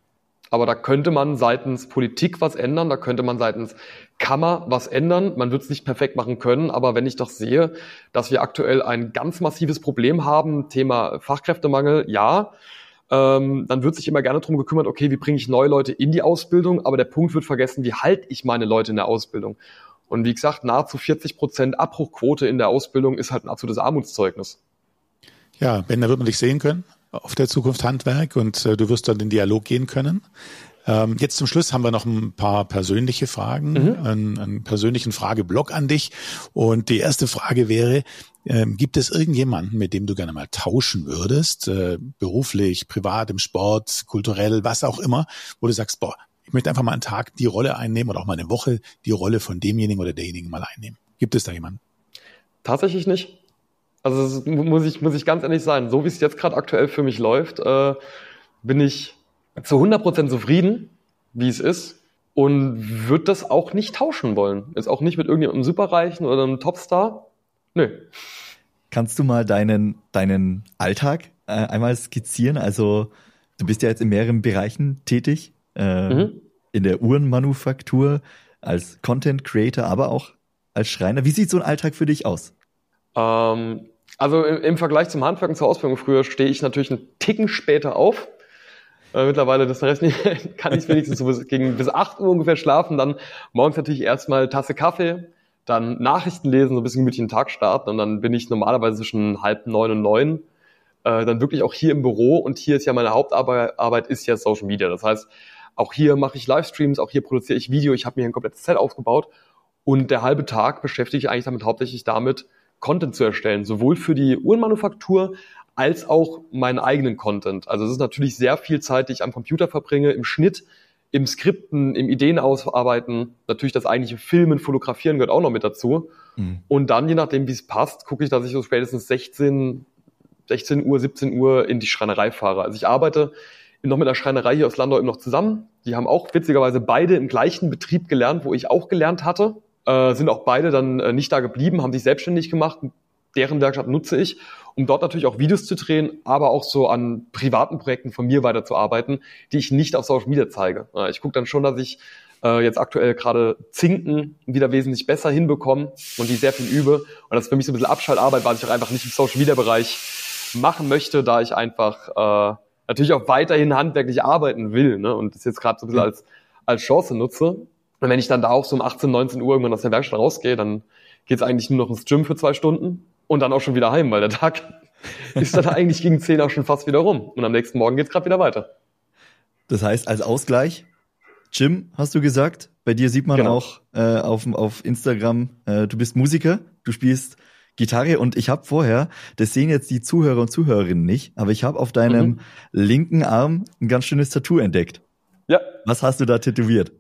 Aber da könnte man seitens Politik was ändern, da könnte man seitens Kammer was ändern. Man wird es nicht perfekt machen können, aber wenn ich doch sehe, dass wir aktuell ein ganz massives Problem haben, Thema Fachkräftemangel, ja, ähm, dann wird sich immer gerne darum gekümmert, okay, wie bringe ich neue Leute in die Ausbildung, aber der Punkt wird vergessen, wie halte ich meine Leute in der Ausbildung. Und wie gesagt, nahezu 40 Prozent Abbruchquote in der Ausbildung ist halt ein absolutes Armutszeugnis. Ja, Ben, da wird man dich sehen können auf der Zukunft Handwerk und äh, du wirst dann in den Dialog gehen können. Ähm, jetzt zum Schluss haben wir noch ein paar persönliche Fragen, mhm. einen, einen persönlichen Frageblock an dich. Und die erste Frage wäre, ähm, gibt es irgendjemanden, mit dem du gerne mal tauschen würdest, äh, beruflich, privat, im Sport, kulturell, was auch immer, wo du sagst, boah, ich möchte einfach mal einen Tag die Rolle einnehmen oder auch mal eine Woche die Rolle von demjenigen oder derjenigen mal einnehmen. Gibt es da jemanden? Tatsächlich nicht. Also muss ich, muss ich ganz ehrlich sein, so wie es jetzt gerade aktuell für mich läuft, äh, bin ich zu 100% zufrieden, wie es ist und würde das auch nicht tauschen wollen. Ist auch nicht mit irgendjemandem Superreichen oder einem Topstar. Nö. Kannst du mal deinen, deinen Alltag äh, einmal skizzieren? Also du bist ja jetzt in mehreren Bereichen tätig, äh, mhm. in der Uhrenmanufaktur, als Content Creator, aber auch als Schreiner. Wie sieht so ein Alltag für dich aus? Ähm, also im, im, Vergleich zum Handwerk und zur Ausbildung früher stehe ich natürlich einen Ticken später auf. Äh, mittlerweile das Rest nicht, [laughs] kann ich wenigstens so bis, gegen bis 8 Uhr ungefähr schlafen, dann morgens natürlich erstmal Tasse Kaffee, dann Nachrichten lesen, so ein bisschen gemütlich den Tag starten und dann bin ich normalerweise zwischen halb neun und neun äh, dann wirklich auch hier im Büro und hier ist ja meine Hauptarbeit, Arbeit ist ja Social Media. Das heißt, Auch hier mache ich Livestreams, auch hier produziere ich Video. Ich habe mir ein komplettes Set aufgebaut und der halbe Tag beschäftige ich eigentlich damit hauptsächlich damit, Content zu erstellen, sowohl für die Uhrenmanufaktur als auch meinen eigenen Content. Also es ist natürlich sehr viel Zeit, die ich am Computer verbringe, im Schnitt, im Skripten, im Ideen ausarbeiten, natürlich das eigentliche Filmen, Fotografieren gehört auch noch mit dazu. Mhm. Und dann, je nachdem, wie es passt, gucke ich, dass ich so spätestens 16, 16 Uhr, 17 Uhr in die Schreinerei fahre. Also ich arbeite noch mit der Schreinerei hier aus Landau eben noch zusammen. Die haben auch witzigerweise beide im gleichen Betrieb gelernt, wo ich auch gelernt hatte. Äh, sind auch beide dann äh, nicht da geblieben, haben sich selbstständig gemacht. Deren Werkstatt nutze ich, um dort natürlich auch Videos zu drehen, aber auch so an privaten Projekten von mir weiterzuarbeiten, die ich nicht auf Social Media zeige. Äh, ich gucke dann schon, dass ich äh, jetzt aktuell gerade Zinken wieder wesentlich besser hinbekomme und die sehr viel übe. Und das ist für mich so ein bisschen Abschaltarbeit, weil ich auch einfach nicht im Social Media Bereich machen möchte, da ich einfach äh, natürlich auch weiterhin handwerklich arbeiten will ne? und das jetzt gerade so ein bisschen als, als Chance nutze. Und wenn ich dann da auch so um 18, 19 Uhr irgendwann aus der Werkstatt rausgehe, dann geht's eigentlich nur noch ins Gym für zwei Stunden und dann auch schon wieder heim, weil der Tag [laughs] ist dann eigentlich gegen 10 auch schon fast wieder rum. Und am nächsten Morgen geht's gerade wieder weiter. Das heißt, als Ausgleich, Gym, hast du gesagt. Bei dir sieht man genau. auch äh, auf, auf Instagram, äh, du bist Musiker, du spielst Gitarre und ich habe vorher, das sehen jetzt die Zuhörer und Zuhörerinnen nicht, aber ich habe auf deinem mhm. linken Arm ein ganz schönes Tattoo entdeckt. Ja. Was hast du da tätowiert?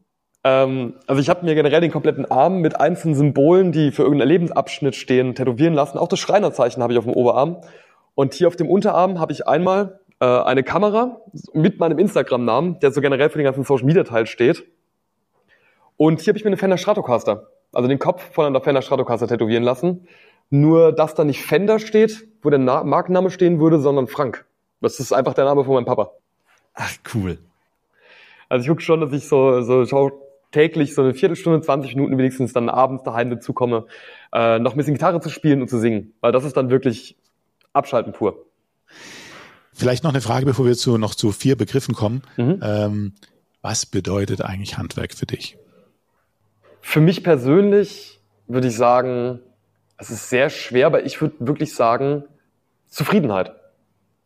Ähm, also ich habe mir generell den kompletten Arm mit einzelnen Symbolen, die für irgendeinen Lebensabschnitt stehen, tätowieren lassen. Auch das Schreinerzeichen habe ich auf dem Oberarm. Und hier auf dem Unterarm habe ich einmal äh, eine Kamera mit meinem Instagram-Namen, der so generell für den ganzen Social-Media-Teil steht. Und hier habe ich mir eine Fender Stratocaster, also den Kopf von einer Fender Stratocaster tätowieren lassen. Nur, dass da nicht Fender steht, wo der Na Markenname stehen würde, sondern Frank. Das ist einfach der Name von meinem Papa. Ach, cool. Also ich gucke schon, dass ich so, so schau täglich so eine Viertelstunde, 20 Minuten wenigstens dann abends daheim dazu komme, äh, noch ein bisschen Gitarre zu spielen und zu singen. Weil das ist dann wirklich Abschalten pur. Vielleicht noch eine Frage, bevor wir zu, noch zu vier Begriffen kommen. Mhm. Ähm, was bedeutet eigentlich Handwerk für dich? Für mich persönlich würde ich sagen, es ist sehr schwer, aber ich würde wirklich sagen, Zufriedenheit.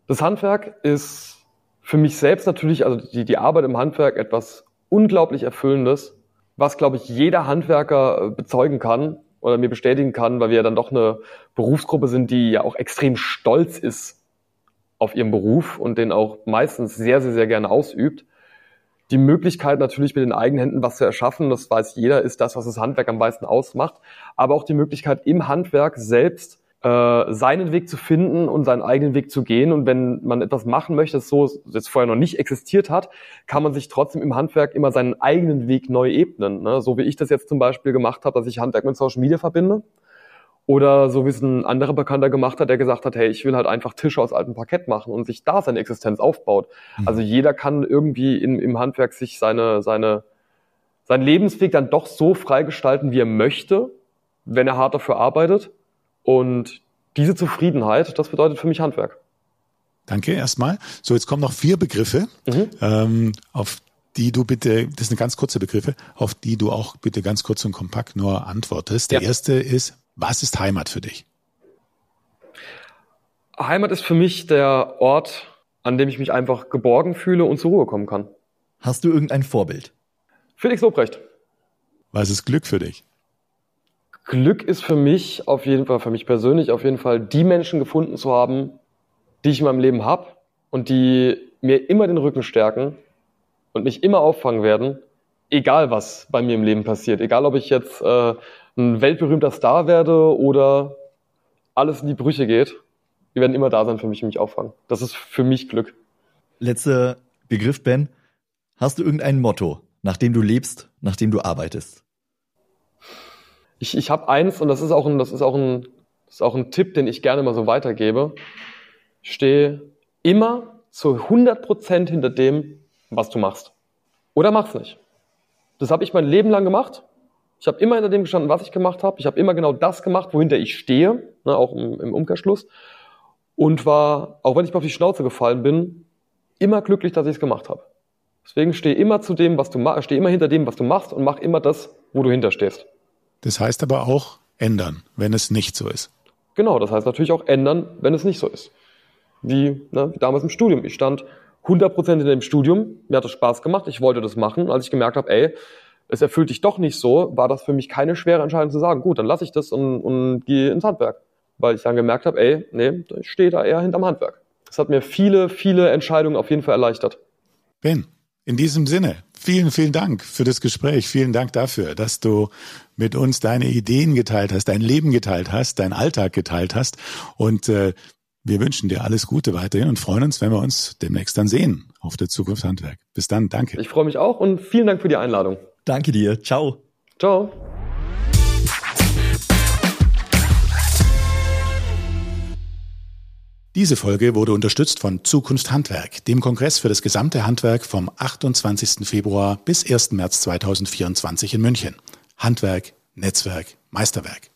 Das Handwerk ist für mich selbst natürlich, also die, die Arbeit im Handwerk etwas unglaublich Erfüllendes, was, glaube ich, jeder Handwerker äh, bezeugen kann oder mir bestätigen kann, weil wir ja dann doch eine Berufsgruppe sind, die ja auch extrem stolz ist auf ihren Beruf und den auch meistens sehr, sehr, sehr gerne ausübt. Die Möglichkeit natürlich mit den eigenen Händen was zu erschaffen, das weiß jeder, ist das, was das Handwerk am meisten ausmacht. Aber auch die Möglichkeit im Handwerk selbst äh, seinen Weg zu finden und seinen eigenen Weg zu gehen. Und wenn man etwas machen möchte, das so jetzt vorher noch nicht existiert hat, kann man sich trotzdem im Handwerk immer seinen eigenen Weg neu ebnen. Ne? So wie ich das jetzt zum Beispiel gemacht habe, dass ich Handwerk mit Social Media verbinde. Oder so wie es ein anderer Bekannter gemacht hat, der gesagt hat, hey, ich will halt einfach Tische aus altem Parkett machen und sich da seine Existenz aufbaut. Mhm. Also jeder kann irgendwie im, im Handwerk sich seine, seine, seinen Lebensweg dann doch so freigestalten, wie er möchte, wenn er hart dafür arbeitet. Und diese Zufriedenheit, das bedeutet für mich Handwerk. Danke erstmal. So, jetzt kommen noch vier Begriffe, mhm. ähm, auf die du bitte, das sind ganz kurze Begriffe, auf die du auch bitte ganz kurz und kompakt nur antwortest. Der ja. erste ist was ist Heimat für dich? Heimat ist für mich der Ort, an dem ich mich einfach geborgen fühle und zur Ruhe kommen kann. Hast du irgendein Vorbild? Felix Lobrecht. Was ist Glück für dich? Glück ist für mich auf jeden Fall, für mich persönlich auf jeden Fall, die Menschen gefunden zu haben, die ich in meinem Leben habe und die mir immer den Rücken stärken und mich immer auffangen werden, egal was bei mir im Leben passiert. Egal, ob ich jetzt äh, ein weltberühmter Star werde oder alles in die Brüche geht, die werden immer da sein für mich und mich auffangen. Das ist für mich Glück. Letzter Begriff, Ben. Hast du irgendein Motto, nach dem du lebst, nach dem du arbeitest? Ich, ich habe eins und das ist auch ein, das ist auch ein, das ist auch ein Tipp, den ich gerne mal so weitergebe. Stehe immer zu 100 Prozent hinter dem, was du machst. Oder mach's nicht. Das habe ich mein Leben lang gemacht ich habe immer hinter dem gestanden, was ich gemacht habe. Ich habe immer genau das gemacht, wohinter ich stehe, ne, auch im, im Umkehrschluss. Und war, auch wenn ich mal auf die Schnauze gefallen bin, immer glücklich, dass ich es gemacht habe. Deswegen stehe immer zu dem, was du machst, stehe immer hinter dem, was du machst und mach immer das, wo du hinterstehst. Das heißt aber auch ändern, wenn es nicht so ist. Genau, das heißt natürlich auch ändern, wenn es nicht so ist. Wie, ne, wie damals im Studium. Ich stand 100% in dem Studium. Mir hat das Spaß gemacht. Ich wollte das machen. Als ich gemerkt habe, ey, es erfüllt dich doch nicht so, war das für mich keine schwere Entscheidung zu sagen, gut, dann lasse ich das und, und gehe ins Handwerk. Weil ich dann gemerkt habe, ey, nee, ich stehe da eher hinterm Handwerk. Das hat mir viele, viele Entscheidungen auf jeden Fall erleichtert. Ben, in diesem Sinne, vielen, vielen Dank für das Gespräch. Vielen Dank dafür, dass du mit uns deine Ideen geteilt hast, dein Leben geteilt hast, deinen Alltag geteilt hast. Und äh, wir wünschen dir alles Gute weiterhin und freuen uns, wenn wir uns demnächst dann sehen auf der Zukunft Handwerk. Bis dann, danke. Ich freue mich auch und vielen Dank für die Einladung. Danke dir. Ciao. Ciao. Diese Folge wurde unterstützt von Zukunft Handwerk, dem Kongress für das gesamte Handwerk vom 28. Februar bis 1. März 2024 in München. Handwerk, Netzwerk, Meisterwerk.